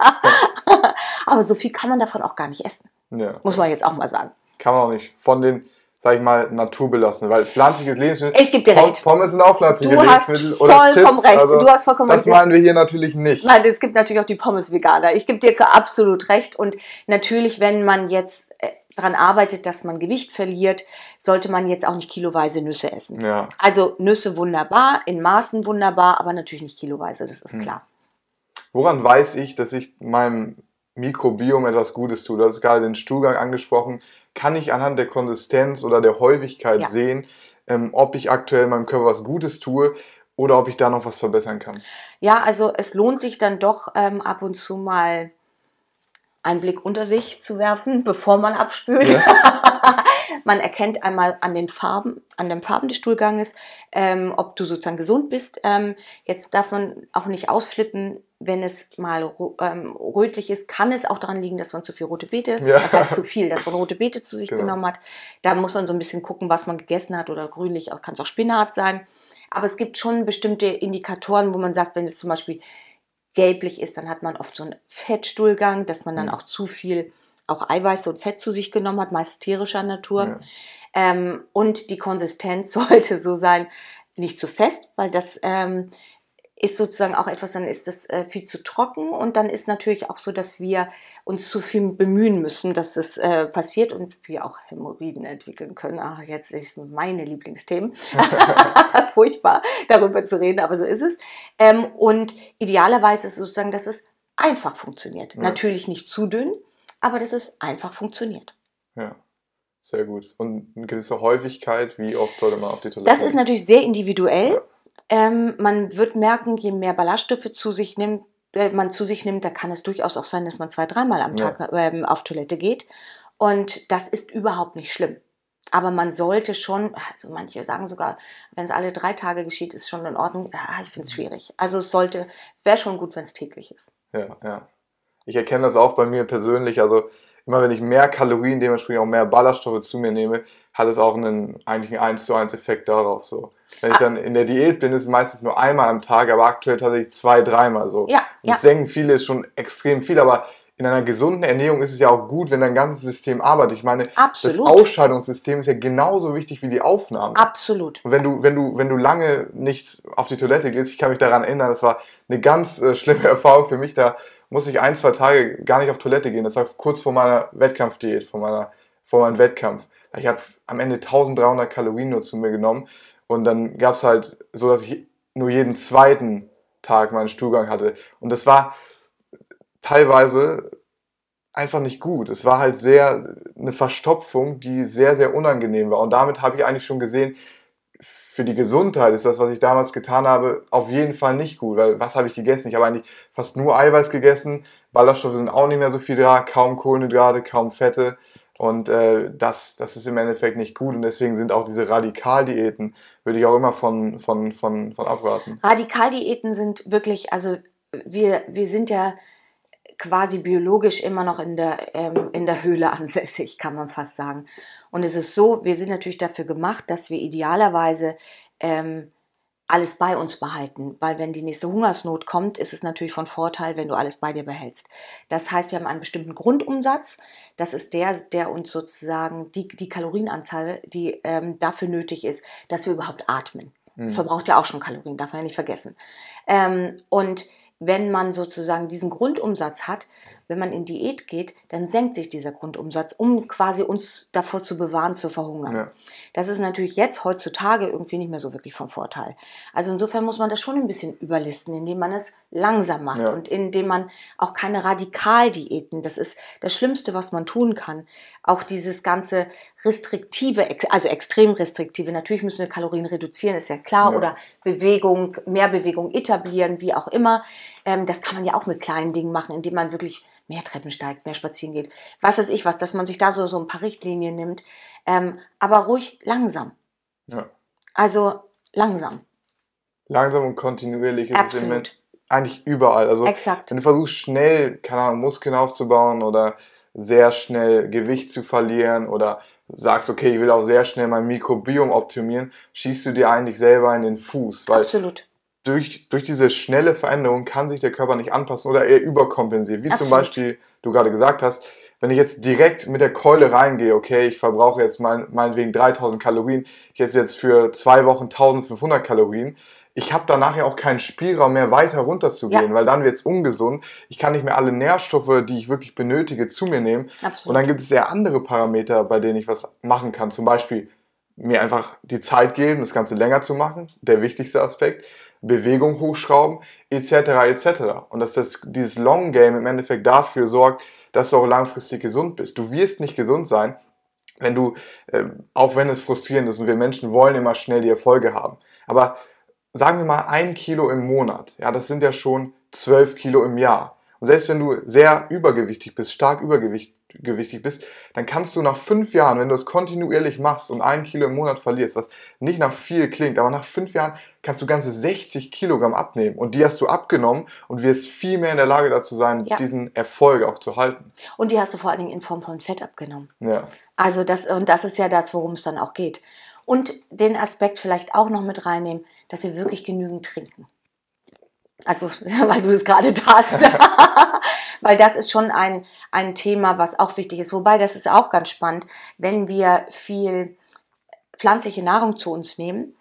Aber so viel kann man davon auch gar nicht essen. Ja. Muss man jetzt auch mal sagen. Kann man auch nicht. Von den, sag ich mal, naturbelassenen. Weil pflanzliches Lebensmittel. Ich gebe dir recht. Pommes sind auch pflanzliche du Lebensmittel. Hast oder vollkommen Chips. recht. Also, du hast vollkommen das recht. Das meinen wir hier natürlich nicht. Nein, es gibt natürlich auch die Pommes-Veganer. Ich gebe dir absolut recht. Und natürlich, wenn man jetzt äh, daran arbeitet, dass man Gewicht verliert, sollte man jetzt auch nicht kiloweise Nüsse essen. Ja. Also Nüsse wunderbar, in Maßen wunderbar, aber natürlich nicht kiloweise, das ist hm. klar. Woran weiß ich, dass ich meinem Mikrobiom etwas Gutes tut. Du hast gerade den Stuhlgang angesprochen. Kann ich anhand der Konsistenz oder der Häufigkeit ja. sehen, ähm, ob ich aktuell meinem Körper was Gutes tue oder ob ich da noch was verbessern kann? Ja, also es lohnt sich dann doch ähm, ab und zu mal einen Blick unter sich zu werfen, bevor man abspült. Ja. man erkennt einmal an den Farben, an den Farben des Stuhlganges, ähm, ob du sozusagen gesund bist. Ähm, jetzt darf man auch nicht ausflippen, wenn es mal ähm, rötlich ist, kann es auch daran liegen, dass man zu viel rote Beete, ja. das heißt zu viel, dass man rote Beete zu sich genau. genommen hat. Da muss man so ein bisschen gucken, was man gegessen hat oder grünlich, kann es auch Spinat sein. Aber es gibt schon bestimmte Indikatoren, wo man sagt, wenn es zum Beispiel gelblich ist, dann hat man oft so einen Fettstuhlgang, dass man dann mhm. auch zu viel auch Eiweiße und Fett zu sich genommen hat, meist tierischer Natur. Ja. Ähm, und die Konsistenz sollte so sein, nicht zu fest, weil das ähm, ist sozusagen auch etwas, dann ist das äh, viel zu trocken und dann ist natürlich auch so, dass wir uns zu viel bemühen müssen, dass das äh, passiert und wir auch Hämorrhoiden entwickeln können. Ach, jetzt ist meine Lieblingsthemen. Furchtbar, darüber zu reden, aber so ist es. Ähm, und idealerweise ist es sozusagen, dass es einfach funktioniert. Ja. Natürlich nicht zu dünn, aber dass es einfach funktioniert. Ja. Sehr gut. Und eine gewisse Häufigkeit, wie oft sollte man auf die Toilette? Das ist natürlich sehr individuell. Ja. Ähm, man wird merken, je mehr Ballaststoffe zu sich nimmt, äh, man zu sich nimmt, da kann es durchaus auch sein, dass man zwei, dreimal am Tag ja. ähm, auf Toilette geht. Und das ist überhaupt nicht schlimm. Aber man sollte schon, also manche sagen sogar, wenn es alle drei Tage geschieht, ist schon in Ordnung. Ja, ich finde es schwierig. Also es sollte, wäre schon gut, wenn es täglich ist. Ja, ja. Ich erkenne das auch bei mir persönlich. Also immer wenn ich mehr Kalorien, dementsprechend auch mehr Ballaststoffe zu mir nehme, hat es auch einen eigentlich einen 1 zu 1 Effekt darauf. So. Wenn ich ah. dann in der Diät bin, ist es meistens nur einmal am Tag, aber aktuell tatsächlich zwei, dreimal so. Ja, ja. Das denken viele ist schon extrem viel, aber in einer gesunden Ernährung ist es ja auch gut, wenn dein ganzes System arbeitet. Ich meine, Absolut. das Ausscheidungssystem ist ja genauso wichtig wie die Aufnahme. Absolut. Und wenn du, wenn du, wenn du lange nicht auf die Toilette gehst, ich kann mich daran erinnern, das war eine ganz äh, schlimme Erfahrung für mich, da musste ich ein, zwei Tage gar nicht auf Toilette gehen. Das war kurz vor meiner Wettkampfdiät, vor, meiner, vor meinem Wettkampf. Ich habe am Ende 1300 Kalorien nur zu mir genommen und dann gab es halt so, dass ich nur jeden zweiten Tag meinen Stuhlgang hatte. Und das war teilweise einfach nicht gut. Es war halt sehr eine Verstopfung, die sehr, sehr unangenehm war. Und damit habe ich eigentlich schon gesehen, für die Gesundheit ist das, was ich damals getan habe, auf jeden Fall nicht gut. Weil was habe ich gegessen? Ich habe eigentlich fast nur Eiweiß gegessen. Ballaststoffe sind auch nicht mehr so viel da, kaum Kohlenhydrate, kaum Fette. Und äh, das, das ist im Endeffekt nicht gut. Und deswegen sind auch diese Radikaldiäten, würde ich auch immer von, von, von, von abraten. Radikaldiäten sind wirklich, also wir, wir sind ja quasi biologisch immer noch in der, ähm, in der Höhle ansässig, kann man fast sagen. Und es ist so, wir sind natürlich dafür gemacht, dass wir idealerweise ähm, alles bei uns behalten, weil wenn die nächste Hungersnot kommt, ist es natürlich von Vorteil, wenn du alles bei dir behältst. Das heißt, wir haben einen bestimmten Grundumsatz. Das ist der, der uns sozusagen die, die Kalorienanzahl, die ähm, dafür nötig ist, dass wir überhaupt atmen. Mhm. Verbraucht ja auch schon Kalorien, darf man ja nicht vergessen. Ähm, und wenn man sozusagen diesen Grundumsatz hat, wenn man in Diät geht, dann senkt sich dieser Grundumsatz, um quasi uns davor zu bewahren, zu verhungern. Ja. Das ist natürlich jetzt heutzutage irgendwie nicht mehr so wirklich von Vorteil. Also insofern muss man das schon ein bisschen überlisten, indem man es langsam macht ja. und indem man auch keine Radikaldiäten, das ist das Schlimmste, was man tun kann. Auch dieses ganze restriktive, also extrem restriktive, natürlich müssen wir Kalorien reduzieren, ist ja klar, ja. oder Bewegung, mehr Bewegung etablieren, wie auch immer. Ähm, das kann man ja auch mit kleinen Dingen machen, indem man wirklich mehr Treppen steigt, mehr spazieren geht. Was weiß ich was, dass man sich da so, so ein paar Richtlinien nimmt. Ähm, aber ruhig langsam. Ja. Also langsam. Langsam und kontinuierlich ist Absolut. es eigentlich überall. Also Exakt. wenn du versuchst schnell, keine Ahnung, Muskeln aufzubauen oder sehr schnell Gewicht zu verlieren oder sagst, okay, ich will auch sehr schnell mein Mikrobiom optimieren, schießt du dir eigentlich selber in den Fuß. Weil Absolut durch, durch diese schnelle Veränderung kann sich der Körper nicht anpassen oder eher überkompensieren. Wie Absolut. zum Beispiel, du gerade gesagt hast, wenn ich jetzt direkt mit der Keule reingehe, okay, ich verbrauche jetzt mein, meinetwegen 3000 Kalorien, ich esse jetzt für zwei Wochen 1500 Kalorien, ich habe danach ja auch keinen Spielraum mehr weiter runterzugehen, ja. weil dann wird es ungesund. Ich kann nicht mehr alle Nährstoffe, die ich wirklich benötige, zu mir nehmen. Absolut. Und dann gibt es eher andere Parameter, bei denen ich was machen kann. Zum Beispiel mir einfach die Zeit geben, das Ganze länger zu machen, der wichtigste Aspekt. Bewegung hochschrauben, etc. etc. Und dass das, dieses Long Game im Endeffekt dafür sorgt, dass du auch langfristig gesund bist. Du wirst nicht gesund sein, wenn du, äh, auch wenn es frustrierend ist und wir Menschen wollen immer schnell die Erfolge haben. Aber sagen wir mal ein Kilo im Monat, ja, das sind ja schon zwölf Kilo im Jahr. Und selbst wenn du sehr übergewichtig bist, stark übergewichtig gewichtig bist, dann kannst du nach fünf Jahren, wenn du es kontinuierlich machst und ein Kilo im Monat verlierst, was nicht nach viel klingt, aber nach fünf Jahren kannst du ganze 60 Kilogramm abnehmen und die hast du abgenommen und wirst viel mehr in der Lage dazu sein, ja. diesen Erfolg auch zu halten. Und die hast du vor allen Dingen in Form von Fett abgenommen. Ja. Also das, und das ist ja das, worum es dann auch geht. Und den Aspekt vielleicht auch noch mit reinnehmen, dass wir wirklich genügend trinken. Also, weil du es gerade tatst. weil das ist schon ein, ein Thema, was auch wichtig ist. Wobei, das ist auch ganz spannend, wenn wir viel pflanzliche Nahrung zu uns nehmen,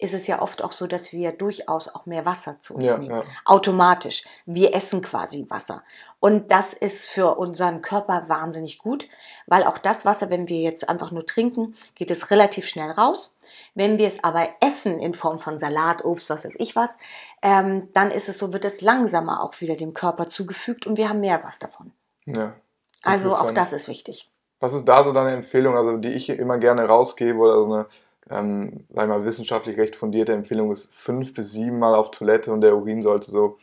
ist es ja oft auch so, dass wir durchaus auch mehr Wasser zu uns Ja, nehmen. ja. Automatisch. Wir essen quasi Wasser. Und das ist für unseren Körper wahnsinnig gut, weil auch das Wasser, wenn wir jetzt einfach nur trinken, geht es relativ schnell raus. Wenn wir es aber essen in Form von Salat, Obst, was weiß ich was, ähm, dann ist es so, wird es langsamer auch wieder dem Körper zugefügt und wir haben mehr was davon. ja. Also auch das ist wichtig. Was ist da so deine Empfehlung, also die ich immer gerne rausgebe oder so eine, ähm, sag ich mal, wissenschaftlich recht fundierte Empfehlung ist fünf bis sieben Mal auf Toilette und der Urin sollte so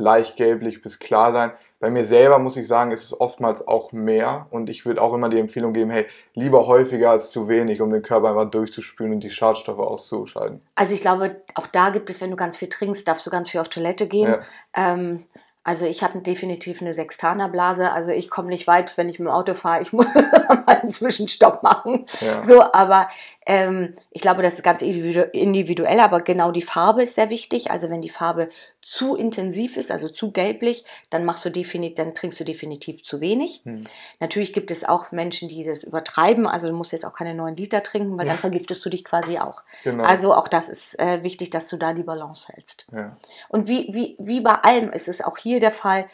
leicht gelblich bis klar sein. Bei mir selber muss ich sagen, ist es oftmals auch mehr und ich würde auch immer die Empfehlung geben, hey, lieber häufiger als zu wenig, um den Körper einfach durchzuspülen und die Schadstoffe auszuschalten. Also ich glaube, auch da gibt es, wenn du ganz viel trinkst, darfst du ganz viel auf Toilette gehen. Ja. Ähm, also ich habe definitiv eine Sextanerblase. Also ich komme nicht weit, wenn ich mit dem Auto fahre. Ich muss mal einen Zwischenstopp machen. Ja. So, aber ähm, ich glaube, das ist ganz individu individuell. Aber genau die Farbe ist sehr wichtig. Also wenn die Farbe zu intensiv ist, also zu gelblich, dann machst du definitiv, dann trinkst du definitiv zu wenig. Hm. Natürlich gibt es auch Menschen, die das übertreiben. Also du musst jetzt auch keine 9 Liter trinken, weil Ja. dann vergiftest du dich quasi auch. Genau. Also auch das ist äh, wichtig, dass du da die Balance hältst. ja. Und wie, wie, wie bei allem ist es auch hier der Fall,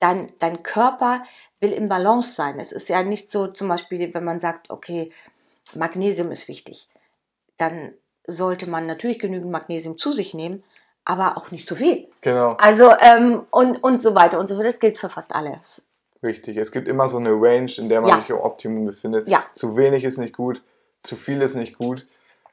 dein, dein Körper will im Balance sein. Es ist ja nicht so, zum Beispiel, wenn man sagt, okay, Magnesium ist wichtig, dann sollte man natürlich genügend Magnesium zu sich nehmen, aber auch nicht zu viel. Genau. Also ähm, und, und so weiter und so fort. Das gilt für fast alles. Richtig. Es gibt immer so eine Range, in der man Ja. sich im Optimum befindet. Ja. Zu wenig ist nicht gut, zu viel ist nicht gut.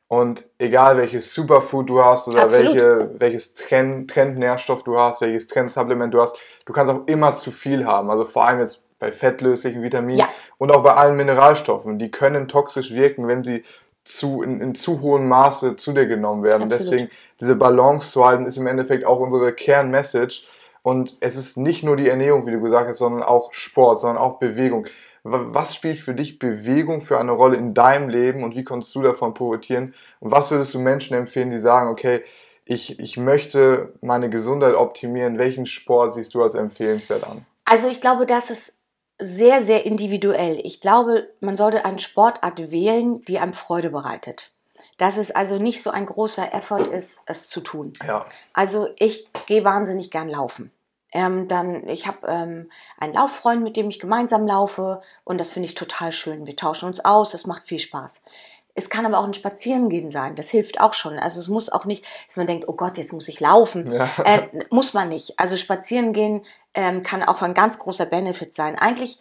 Und egal welches Superfood du hast oder Absolut. welche, welches Trend, Trendnährstoff du hast, welches Trendsupplement du hast, du kannst auch immer zu viel haben. Also vor allem jetzt bei fettlöslichen Vitaminen Ja. und auch bei allen Mineralstoffen. Die können toxisch wirken, wenn sie zu, in, in zu hohem Maße zu dir genommen werden. Absolut. Deswegen diese Balance zu halten, ist im Endeffekt auch unsere Kernmessage. Und es ist nicht nur die Ernährung, wie du gesagt hast, sondern auch Sport, sondern auch Bewegung. Wa- Was spielt für dich Bewegung für eine Rolle in deinem Leben und wie konntest du davon profitieren? Und was würdest du Menschen empfehlen, die sagen, okay, ich, ich möchte meine Gesundheit optimieren? Welchen Sport siehst du als empfehlenswert an? Also ich glaube, das ist sehr, sehr individuell. Ich glaube, man sollte eine Sportart wählen, die einem Freude bereitet. Dass es also nicht so ein großer Effort ist, es zu tun. Ja. Also ich gehe wahnsinnig gern laufen. Ähm, dann, ich habe ähm, einen Lauffreund, mit dem ich gemeinsam laufe und das finde ich total schön. Wir tauschen uns aus, das macht viel Spaß. Es kann aber auch ein Spazierengehen sein, das hilft auch schon. Also es muss auch nicht, dass man denkt, oh Gott, jetzt muss ich laufen. Ja. Äh, muss man nicht. Also spazieren gehen ähm, kann auch ein ganz großer Benefit sein. Eigentlich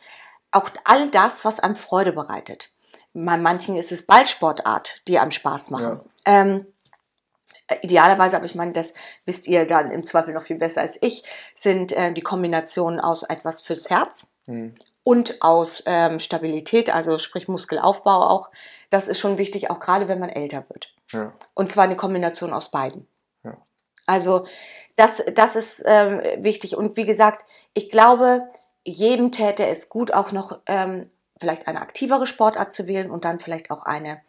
auch all das, was einem Freude bereitet. Bei manchen ist es Ballsportart, die einem Spaß machen. Ähm, äh, idealerweise, aber ich meine, das wisst ihr dann im Zweifel noch viel besser als ich, sind äh, die Kombinationen aus etwas fürs Herz Hm. Und aus ähm, Stabilität, also sprich Muskelaufbau auch. Das ist schon wichtig, auch gerade wenn man älter wird. ja. Und zwar eine Kombination aus beiden. Ja. Also das, das ist ähm, wichtig. Und wie gesagt, ich glaube, jedem täte es gut, auch noch ähm, vielleicht eine aktivere Sportart zu wählen und dann vielleicht auch eine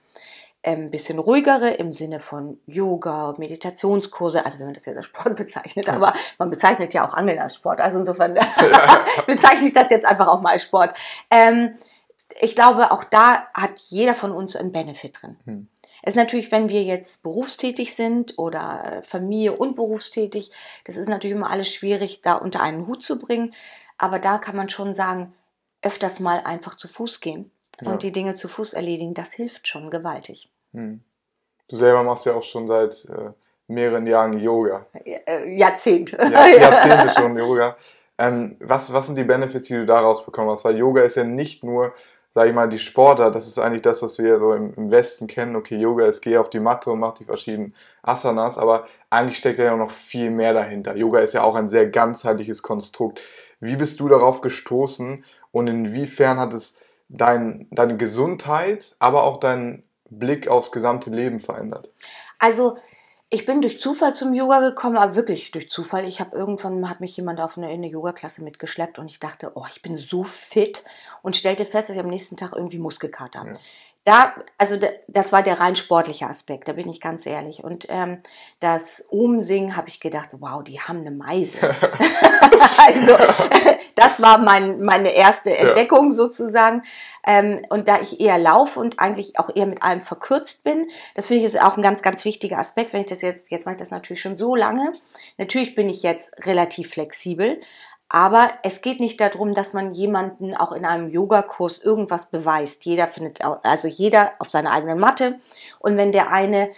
ein bisschen ruhigere im Sinne von Yoga, Meditationskurse, also wenn man das jetzt als Sport bezeichnet, aber man bezeichnet ja auch Angeln als Sport, also insofern bezeichne ich das jetzt einfach auch mal als Sport. Ähm, ich glaube, auch da hat jeder von uns einen Benefit drin. Hm. Es ist natürlich, wenn wir jetzt berufstätig sind oder Familie und berufstätig, das ist natürlich immer alles schwierig, da unter einen Hut zu bringen. Aber da kann man schon sagen, öfters mal einfach zu Fuß gehen Ja. und die Dinge zu Fuß erledigen, das hilft schon gewaltig. Hm. Du selber machst ja auch schon seit äh, mehreren Jahren Yoga. Äh, Jahrzehnt. Ja, Jahrzehnte schon Yoga. Ähm, was, was sind die Benefits, die du daraus bekommen hast? Weil Yoga ist ja nicht nur, sag ich mal, die Sportart, das ist eigentlich das, was wir so im, im Westen kennen. Okay, Yoga ist, geh auf die Matte und mach die verschiedenen Asanas, aber eigentlich steckt ja noch viel mehr dahinter. Yoga ist ja auch ein sehr ganzheitliches Konstrukt. Wie bist du darauf gestoßen und inwiefern hat es dein, deine Gesundheit, aber auch deinen Blick aufs gesamte Leben verändert? Also ich bin durch Zufall zum Yoga gekommen, aber wirklich durch Zufall. Ich habe irgendwann hat mich jemand auf eine, in eine Yoga-Klasse mitgeschleppt und ich dachte, oh, ich bin so fit und stellte fest, dass ich am nächsten Tag irgendwie Muskelkater habe. Ja. Da, also das war der rein sportliche Aspekt, da bin ich ganz ehrlich. Und ähm, das Umsingen habe ich gedacht, wow, die haben eine Meise. also das war mein, meine erste Entdeckung ja. sozusagen. Ähm, und da ich eher laufe und eigentlich auch eher mit allem verkürzt bin, das finde ich ist auch ein ganz, ganz wichtiger Aspekt, wenn ich das jetzt, jetzt mache ich das natürlich schon so lange. Natürlich bin ich jetzt relativ flexibel, aber es geht nicht darum, dass man jemanden auch in einem Yogakurs irgendwas beweist. Jeder findet, also jeder auf seiner eigenen Matte. Und wenn der eine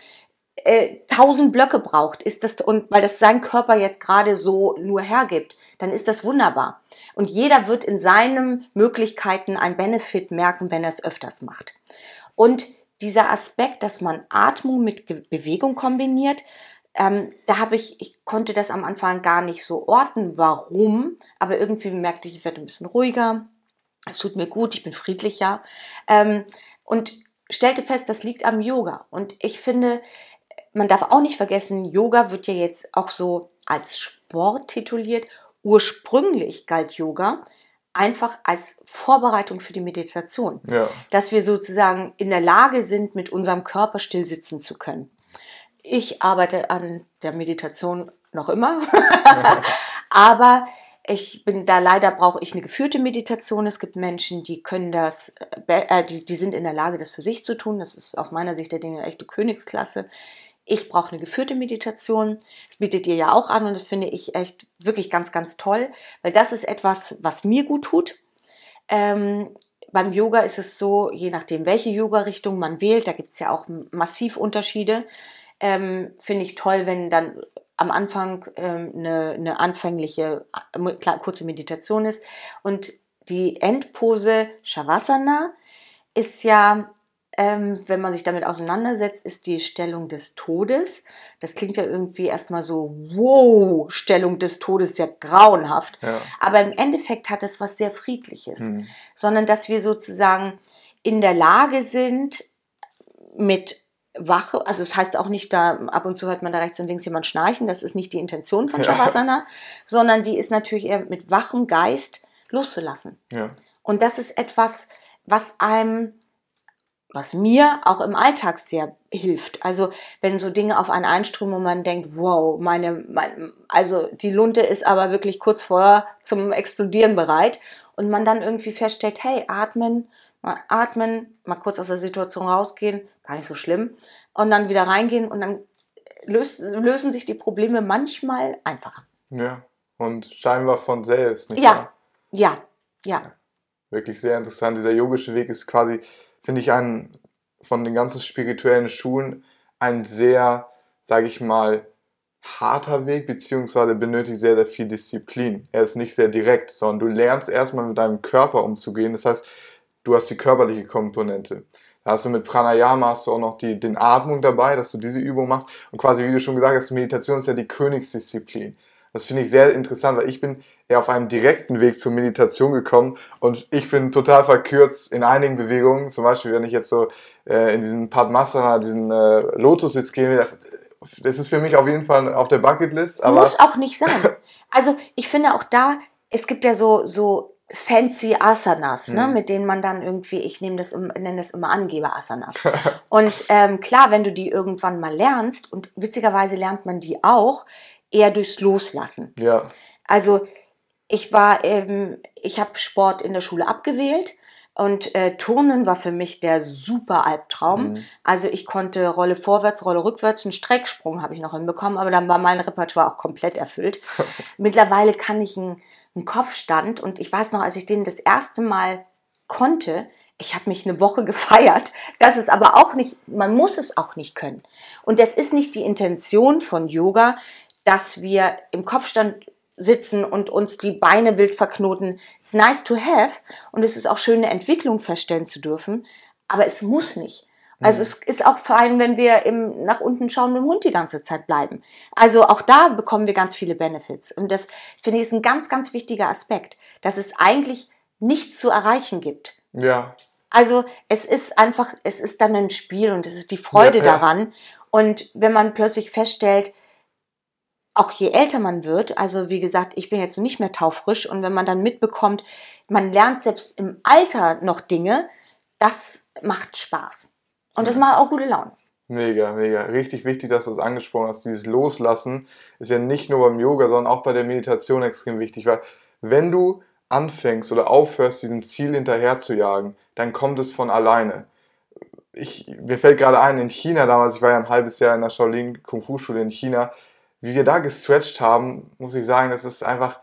äh, tausend Blöcke braucht, ist das, und weil das sein Körper jetzt gerade so nur hergibt, dann ist das wunderbar. Und jeder wird in seinen Möglichkeiten ein Benefit merken, wenn er es öfters macht. Und dieser Aspekt, dass man Atmung mit Bewegung kombiniert, ähm, da habe ich, ich konnte das am Anfang gar nicht so orten, warum, aber irgendwie merkte ich, ich werde ein bisschen ruhiger, es tut mir gut, ich bin friedlicher ähm, und stellte fest, das liegt am Yoga. Und ich finde, man darf auch nicht vergessen, Yoga wird ja jetzt auch so als Sport tituliert. Ursprünglich galt Yoga einfach als Vorbereitung für die Meditation. Ja. Dass wir sozusagen in der Lage sind, mit unserem Körper still sitzen zu können. Ich arbeite an der Meditation noch immer, aber ich bin da leider brauche ich eine geführte Meditation. Es gibt Menschen, die können das, äh, äh, die, die sind in der Lage, das für sich zu tun. Das ist aus meiner Sicht der Dinge echte Königsklasse. Ich brauche eine geführte Meditation. Das bietet ihr ja auch an und das finde ich echt wirklich ganz, ganz toll, weil das ist etwas, was mir gut tut. Ähm, beim Yoga ist es so, je nachdem, welche Yoga-Richtung man wählt, da gibt es ja auch massiv Unterschiede ähm, finde ich toll, wenn dann am Anfang ähm, eine, eine anfängliche, äh, klar, kurze Meditation ist. Und die Endpose Shavasana ist ja, ähm, wenn man sich damit auseinandersetzt, ist die Stellung des Todes. Das klingt ja irgendwie erstmal so, wow, Stellung des Todes, ja grauenhaft. Ja. Aber im Endeffekt hat es was sehr Friedliches, hm. sondern dass wir sozusagen in der Lage sind, mit Wache, also es das heißt auch nicht, da ab und zu hört man da rechts und links jemand schnarchen, das ist nicht die Intention von Shavasana, ja. sondern die ist natürlich eher mit wachem Geist loszulassen. Ja. Und das ist etwas, was einem, was mir auch im Alltag sehr hilft. Also wenn so Dinge auf einen einströmen und man denkt, wow, meine, mein, also die Lunte ist aber wirklich kurz vor zum Explodieren bereit und man dann irgendwie feststellt, hey, atmen, mal atmen, mal kurz aus der Situation rausgehen, gar nicht so schlimm. Und dann wieder reingehen und dann löst, lösen sich die Probleme manchmal einfacher. Ja, und scheinbar von selbst, nicht ja. wahr? Ja, ja. Wirklich sehr interessant. Dieser yogische Weg ist quasi, finde ich, ein von den ganzen spirituellen Schulen ein sehr, sage ich mal, harter Weg, beziehungsweise benötigt sehr, sehr viel Disziplin. Er ist nicht sehr direkt, sondern du lernst erstmal mit deinem Körper umzugehen. Das heißt, du hast die körperliche Komponente. Da hast du mit Pranayama hast du auch noch die, den Atmung dabei, dass du diese Übung machst. Und quasi, wie du schon gesagt hast, Meditation ist ja die Königsdisziplin. Das finde ich sehr interessant, weil ich bin eher auf einem direkten Weg zur Meditation gekommen und ich bin total verkürzt in einigen Bewegungen. Zum Beispiel, wenn ich jetzt so äh, in diesen Padmasana, diesen äh, Lotus jetzt gehe, das, das ist für mich auf jeden Fall auf der Bucketlist. Muss auch nicht sein. Also ich finde auch da, es gibt ja so, so fancy Asanas, ne, mhm. mit denen man dann irgendwie, ich nehme das, nenne das immer Angeber-Asanas. und ähm, klar, wenn du die irgendwann mal lernst, und witzigerweise lernt man die auch, eher durchs Loslassen. Ja. Also ich war, ähm, ich habe Sport in der Schule abgewählt und äh, Turnen war für mich der super Albtraum. Mhm. Also ich konnte Rolle vorwärts, Rolle rückwärts, einen Strecksprung habe ich noch hinbekommen, aber dann war mein Repertoire auch komplett erfüllt. Mittlerweile kann ich ein im Kopf. Und ich weiß noch, als ich den das erste Mal konnte, ich habe mich eine Woche gefeiert. Das ist aber auch nicht, man muss es auch nicht können. Und das ist nicht die Intention von Yoga, dass wir im Kopfstand sitzen und uns die Beine wild verknoten. It's nice to have und es ist auch schön, eine Entwicklung feststellen zu dürfen, aber es muss nicht. Also es ist auch fein, wenn wir im nach unten schauen und im Hund die ganze Zeit bleiben. Also auch da bekommen wir ganz viele Benefits. Und das finde ich ist ein ganz, ganz wichtiger Aspekt, dass es eigentlich nichts zu erreichen gibt. Ja. Also es ist einfach, es ist dann ein Spiel und es ist die Freude ja, ja. daran. Und wenn man plötzlich feststellt, auch je älter man wird, also wie gesagt, ich bin jetzt nicht mehr taufrisch und wenn man dann mitbekommt, man lernt selbst im Alter noch Dinge, das macht Spaß. Und das macht auch gute Laune. Mega, mega. Richtig wichtig, dass du es angesprochen hast. Dieses Loslassen ist ja nicht nur beim Yoga, sondern auch bei der Meditation extrem wichtig, weil wenn du anfängst oder aufhörst, diesem Ziel hinterher zu jagen, dann kommt es von alleine. Ich, mir fällt gerade ein, in China damals, ich war ja ein halbes Jahr in der Shaolin Kung Fu Schule in China, wie wir da gestretched haben, muss ich sagen, das ist einfach,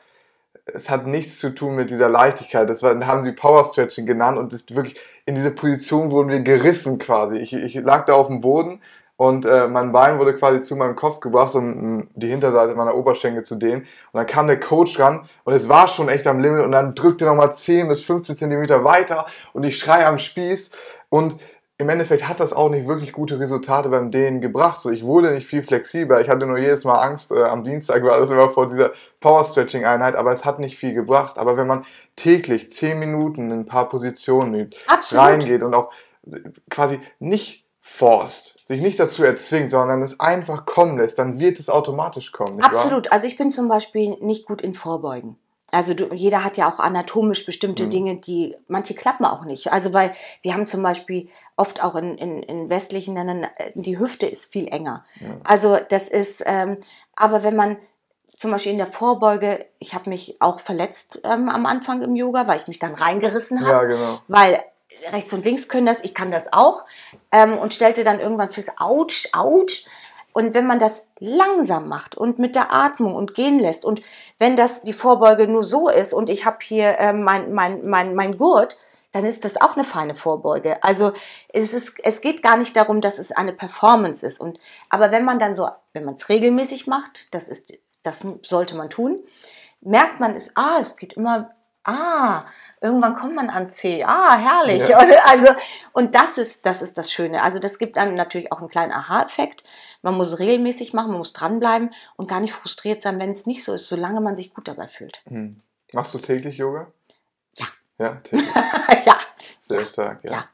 es hat nichts zu tun mit dieser Leichtigkeit. Das war, haben sie Power Stretching genannt und ist wirklich in diese Position wurden wir gerissen quasi. Ich, ich lag da auf dem Boden und äh, mein Bein wurde quasi zu meinem Kopf gebracht, um die Hinterseite meiner Oberschenkel zu dehnen. Und dann kam der Coach ran und es war schon echt am Limit und dann drückte nochmal 10 bis 15 Zentimeter weiter und ich schreie am Spieß und im Endeffekt hat das auch nicht wirklich gute Resultate beim Dehnen gebracht. So, ich wurde nicht viel flexibler. Ich hatte nur jedes Mal Angst. Äh, am Dienstag war das immer vor dieser Power Stretching Einheit, aber es hat nicht viel gebracht. Aber wenn man täglich 10 Minuten in ein paar Positionen übt, Absolut. reingeht und auch quasi nicht forst, sich nicht dazu erzwingt, sondern es einfach kommen lässt, dann wird es automatisch kommen. Absolut. Wahr? Also ich bin zum Beispiel nicht gut in Vorbeugen. Also du, jeder hat ja auch anatomisch bestimmte mhm. Dinge, die manche klappen auch nicht. Also weil wir haben zum Beispiel oft auch in, in, in westlichen Ländern äh, die Hüfte ist viel enger. Ja. Also das ist, ähm, aber wenn man zum Beispiel in der Vorbeuge, ich habe mich auch verletzt ähm, am Anfang im Yoga, weil ich mich dann reingerissen habe, ja, genau. weil rechts und links können das, ich kann das auch ähm, und stellte dann irgendwann fürs Autsch, Autsch und wenn man das langsam macht und mit der Atmung und gehen lässt und wenn das die Vorbeuge nur so ist und ich habe hier äh, mein, mein, mein, mein Gurt, dann ist das auch eine feine Vorbeuge. Also es, ist, es geht gar nicht darum, dass es eine Performance ist. Und, aber wenn man dann so, wenn man es regelmäßig macht, das, ist, das sollte man tun, merkt man es, ah, es geht immer, ah, irgendwann kommt man an C. Ah, herrlich. Ja. Also, und das ist, das ist das Schöne. Also das gibt einem natürlich auch einen kleinen Aha-Effekt. Man muss regelmäßig machen, man muss dranbleiben und gar nicht frustriert sein, wenn es nicht so ist, solange man sich gut dabei fühlt. Hm. Machst du täglich Yoga? Ja. Ja, täglich. ja. Sehr ja. stark, ja. ja.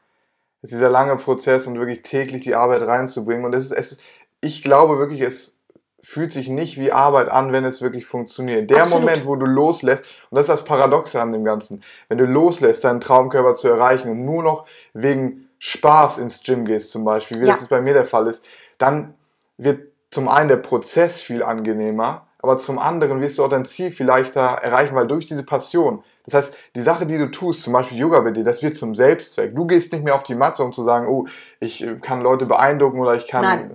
Es ist dieser lange Prozess und wirklich täglich die Arbeit reinzubringen. Und es ist, es ist, ich glaube wirklich, es fühlt sich nicht wie Arbeit an, wenn es wirklich funktioniert. Der Absolut. Moment, wo du loslässt, und das ist das Paradoxe an dem Ganzen, wenn du loslässt, deinen Traumkörper zu erreichen und nur noch wegen Spaß ins Gym gehst zum Beispiel, wie ja. das bei mir der Fall ist, dann wird zum einen der Prozess viel angenehmer, aber zum anderen wirst du auch dein Ziel viel leichter erreichen, weil durch diese Passion, das heißt, die Sache, die du tust, zum Beispiel Yoga bei dir, das wird zum Selbstzweck. Du gehst nicht mehr auf die Matte, um zu sagen, oh, ich kann Leute beeindrucken oder ich kann Nein.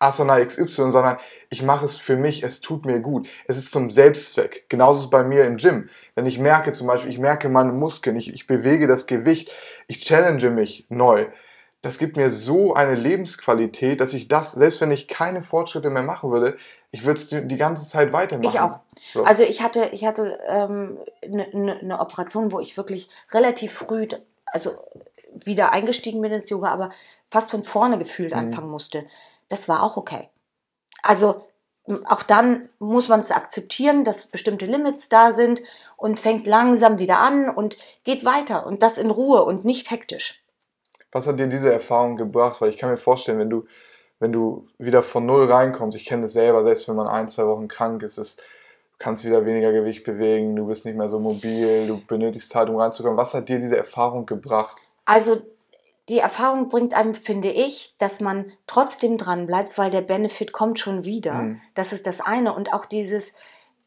Asana XY, sondern ich mache es für mich, es tut mir gut. Es ist zum Selbstzweck. Genauso ist es bei mir im Gym. Wenn ich merke zum Beispiel, ich merke meine Muskeln, ich, ich bewege das Gewicht, ich challenge mich neu. Das gibt mir so eine Lebensqualität, dass ich das, selbst wenn ich keine Fortschritte mehr machen würde, ich würde es die ganze Zeit weitermachen. Ich auch. So. Also ich hatte, ich hatte eine ähm, ne, ne, ne Operation, wo ich wirklich relativ früh, also wieder eingestiegen bin ins Yoga, aber fast von vorne gefühlt mhm. anfangen musste das war auch okay. Also auch dann muss man es akzeptieren, dass bestimmte Limits da sind und fängt langsam wieder an und geht weiter und das in Ruhe und nicht hektisch. Was hat dir diese Erfahrung gebracht? Weil ich kann mir vorstellen, wenn du, wenn du wieder von Null reinkommst, ich kenne das selber, selbst wenn man ein, zwei Wochen krank ist, ist du kannst wieder weniger Gewicht bewegen, du bist nicht mehr so mobil, du benötigst Zeit, um reinzukommen. Was hat dir diese Erfahrung gebracht? Also die Erfahrung bringt einem, finde ich, dass man trotzdem dran bleibt, weil der Benefit kommt schon wieder. Mhm. Das ist das eine. Und auch dieses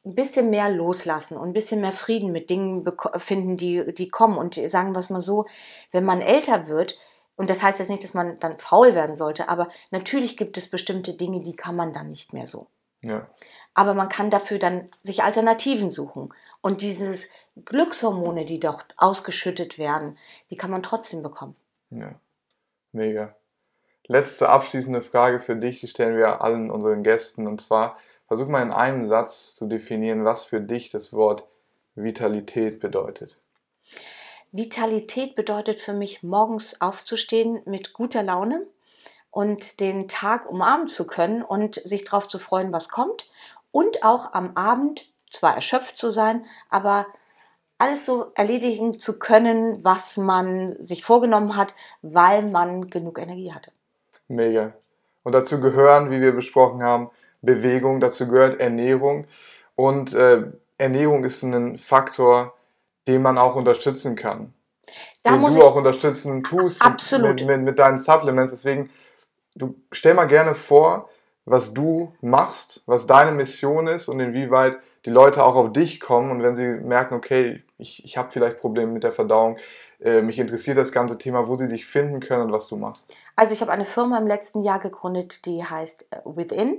ein bisschen mehr loslassen und ein bisschen mehr Frieden mit Dingen finden, die, die kommen. Und sagen wir es mal so, wenn man älter wird, und das heißt jetzt nicht, dass man dann faul werden sollte, aber natürlich gibt es bestimmte Dinge, die kann man dann nicht mehr so. Ja. Aber man kann dafür dann sich Alternativen suchen. Und dieses Glückshormone, die dort ausgeschüttet werden, die kann man trotzdem bekommen. Ja, mega. Letzte abschließende Frage für dich, die stellen wir allen unseren Gästen. Und zwar, versuch mal in einem Satz zu definieren, was für dich das Wort Vitalität bedeutet. Vitalität bedeutet für mich, morgens aufzustehen mit guter Laune und den Tag umarmen zu können und sich darauf zu freuen, was kommt. Und auch am Abend zwar erschöpft zu sein, aber alles so erledigen zu können, was man sich vorgenommen hat, weil man genug Energie hatte. Mega. Und dazu gehören, wie wir besprochen haben, Bewegung, dazu gehört Ernährung. Und äh, Ernährung ist ein Faktor, den man auch unterstützen kann. Da den muss du auch unterstützen tust Absolut. Mit, mit, mit deinen Supplements. Deswegen, du stell mal gerne vor, was du machst, was deine Mission ist und inwieweit die Leute auch auf dich kommen und wenn sie merken, okay, ich, ich habe vielleicht Probleme mit der Verdauung, äh, mich interessiert das ganze Thema, wo sie dich finden können und was du machst. Also ich habe eine Firma im letzten Jahr gegründet, die heißt äh, Within.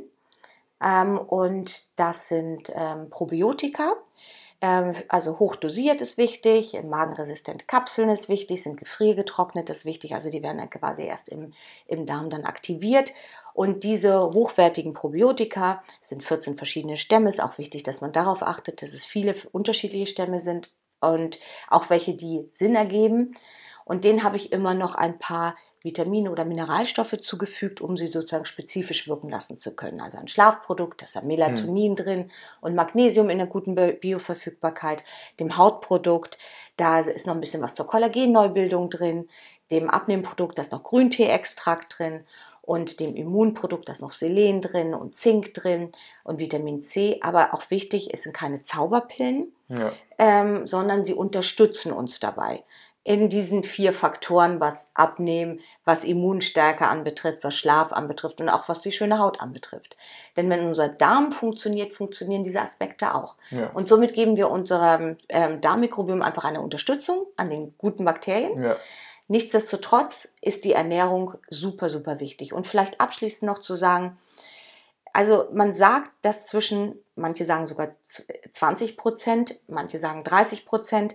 Ähm, und das sind ähm, Probiotika. Ähm, also hochdosiert ist wichtig, magenresistente Kapseln ist wichtig, sind gefriergetrocknet ist wichtig. Also die werden dann quasi erst im, im Darm dann aktiviert. Und diese hochwertigen Probiotika sind 14 verschiedene Stämme. Ist auch wichtig, dass man darauf achtet, dass es viele unterschiedliche Stämme sind und auch welche, die Sinn ergeben. Und denen habe ich immer noch ein paar Vitamine oder Mineralstoffe zugefügt, um sie sozusagen spezifisch wirken lassen zu können. Also ein Schlafprodukt, da ist Melatonin drin und Magnesium in einer guten Bi- Bioverfügbarkeit, dem Hautprodukt, da ist noch ein bisschen was zur Kollagenneubildung drin, dem Abnehmprodukt, da ist noch Grüntee-Extrakt drin und dem Immunprodukt, da ist noch Selen drin und Zink drin und Vitamin C. Aber auch wichtig, es sind keine Zauberpillen, Ja. ähm, sondern sie unterstützen uns dabei in diesen vier Faktoren, was Abnehmen, was Immunstärke anbetrifft, was Schlaf anbetrifft und auch was die schöne Haut anbetrifft. Denn wenn unser Darm funktioniert, funktionieren diese Aspekte auch. Ja. Und somit geben wir unserem ähm, Darmmikrobiom einfach eine Unterstützung an den guten Bakterien. Ja. Nichtsdestotrotz ist die Ernährung super, super wichtig. Und vielleicht abschließend noch zu sagen, also man sagt, dass zwischen, manche sagen sogar 20 Prozent, manche sagen 30 Prozent,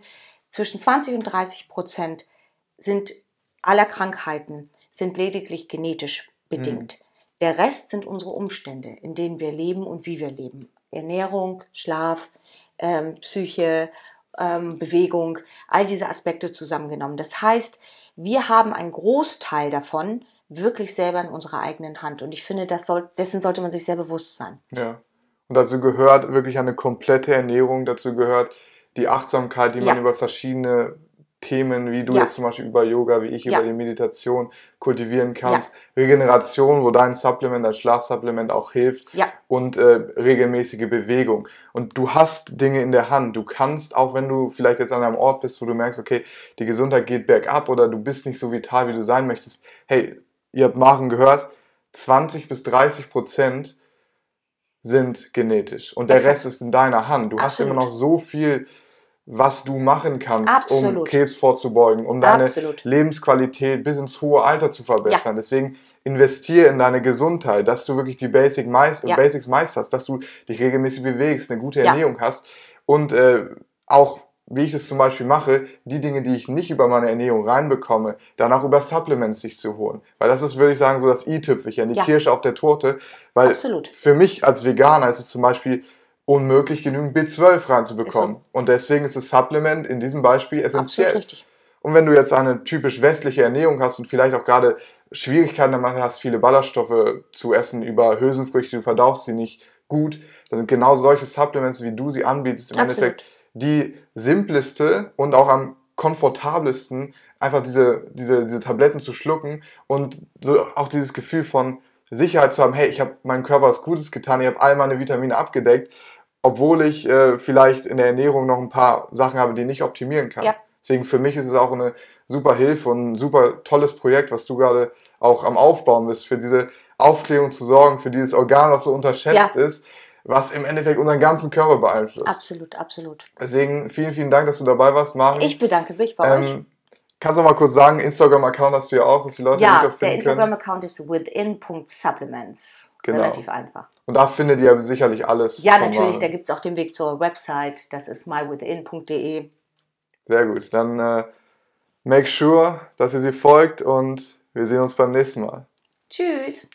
zwischen 20 und 30 Prozent sind aller Krankheiten sind lediglich genetisch bedingt. Der Rest sind unsere Umstände, in denen wir leben und wie wir leben. Ernährung, Schlaf, ähm, Psyche, ähm, Bewegung, all diese Aspekte zusammengenommen. Das heißt, wir haben einen Großteil davon wirklich selber in unserer eigenen Hand. Und ich finde, das soll, dessen sollte man sich sehr bewusst sein. Ja. Und dazu gehört wirklich eine komplette Ernährung, dazu gehört die Achtsamkeit, die man Ja. über verschiedene Themen, wie du Ja. jetzt zum Beispiel über Yoga, wie ich Ja. über die Meditation kultivieren kannst. Regeneration, wo dein Supplement, dein Schlafsupplement auch hilft. Ja. Und äh, regelmäßige Bewegung. Und du hast Dinge in der Hand. Du kannst, auch wenn du vielleicht jetzt an einem Ort bist, wo du merkst, okay, die Gesundheit geht bergab oder du bist nicht so vital, wie du sein möchtest. Hey, ihr habt Maren gehört, 20 bis 30 Prozent sind genetisch und der Exakt. Rest ist in deiner Hand. Du hast Absolut. immer noch so viel, was du machen kannst, um Absolut. Krebs vorzubeugen, um deine Absolut. Lebensqualität bis ins hohe Alter zu verbessern. Deswegen investiere in deine Gesundheit, dass du wirklich die Basic meist Ja. Basics meisterst, dass du dich regelmäßig bewegst, eine gute Ja. Ernährung hast und äh, auch wie ich es zum Beispiel mache, die Dinge, die ich nicht über meine Ernährung reinbekomme, dann auch über Supplements sich zu holen. Weil das ist, würde ich sagen, so das i-Tüpfelchen, die Ja. Kirsche auf der Torte. Weil Absolut. für mich als Veganer ist es zum Beispiel unmöglich, genügend B12 reinzubekommen. Ist Und deswegen ist das Supplement in diesem Beispiel essentiell. Und wenn du jetzt eine typisch westliche Ernährung hast und vielleicht auch gerade Schwierigkeiten damit hast, viele Ballaststoffe zu essen über Hülsenfrüchte, du verdaust sie nicht gut, dann sind genau solche Supplements, wie du sie anbietest, im Absolut. Endeffekt die simpleste und auch am komfortabelsten, einfach diese, diese, diese Tabletten zu schlucken und so auch dieses Gefühl von Sicherheit zu haben, hey, ich habe meinem Körper was Gutes getan, ich habe all meine Vitamine abgedeckt, obwohl ich äh, vielleicht in der Ernährung noch ein paar Sachen habe, die ich nicht optimieren kann. Ja. Deswegen für mich ist es auch eine super Hilfe und ein super tolles Projekt, was du gerade auch am Aufbauen bist, für diese Aufklärung zu sorgen, für dieses Organ, was so unterschätzt ist, was im Endeffekt unseren ganzen Körper beeinflusst. Absolut, absolut. Deswegen vielen, vielen Dank, dass du dabei warst, Maren. Ich bedanke mich bei euch. ähm, kannst du mal kurz sagen, Instagram-Account hast du ja auch, dass die Leute Ja, der finden können. Instagram-Account ist within.supplements. Genau. Relativ einfach. Und da findet ihr sicherlich alles. Ja, natürlich, da gibt es auch den Weg zur Website. Das ist mywithin.de. Sehr gut. Dann äh, make sure, dass ihr sie folgt und wir sehen uns beim nächsten Mal. Tschüss.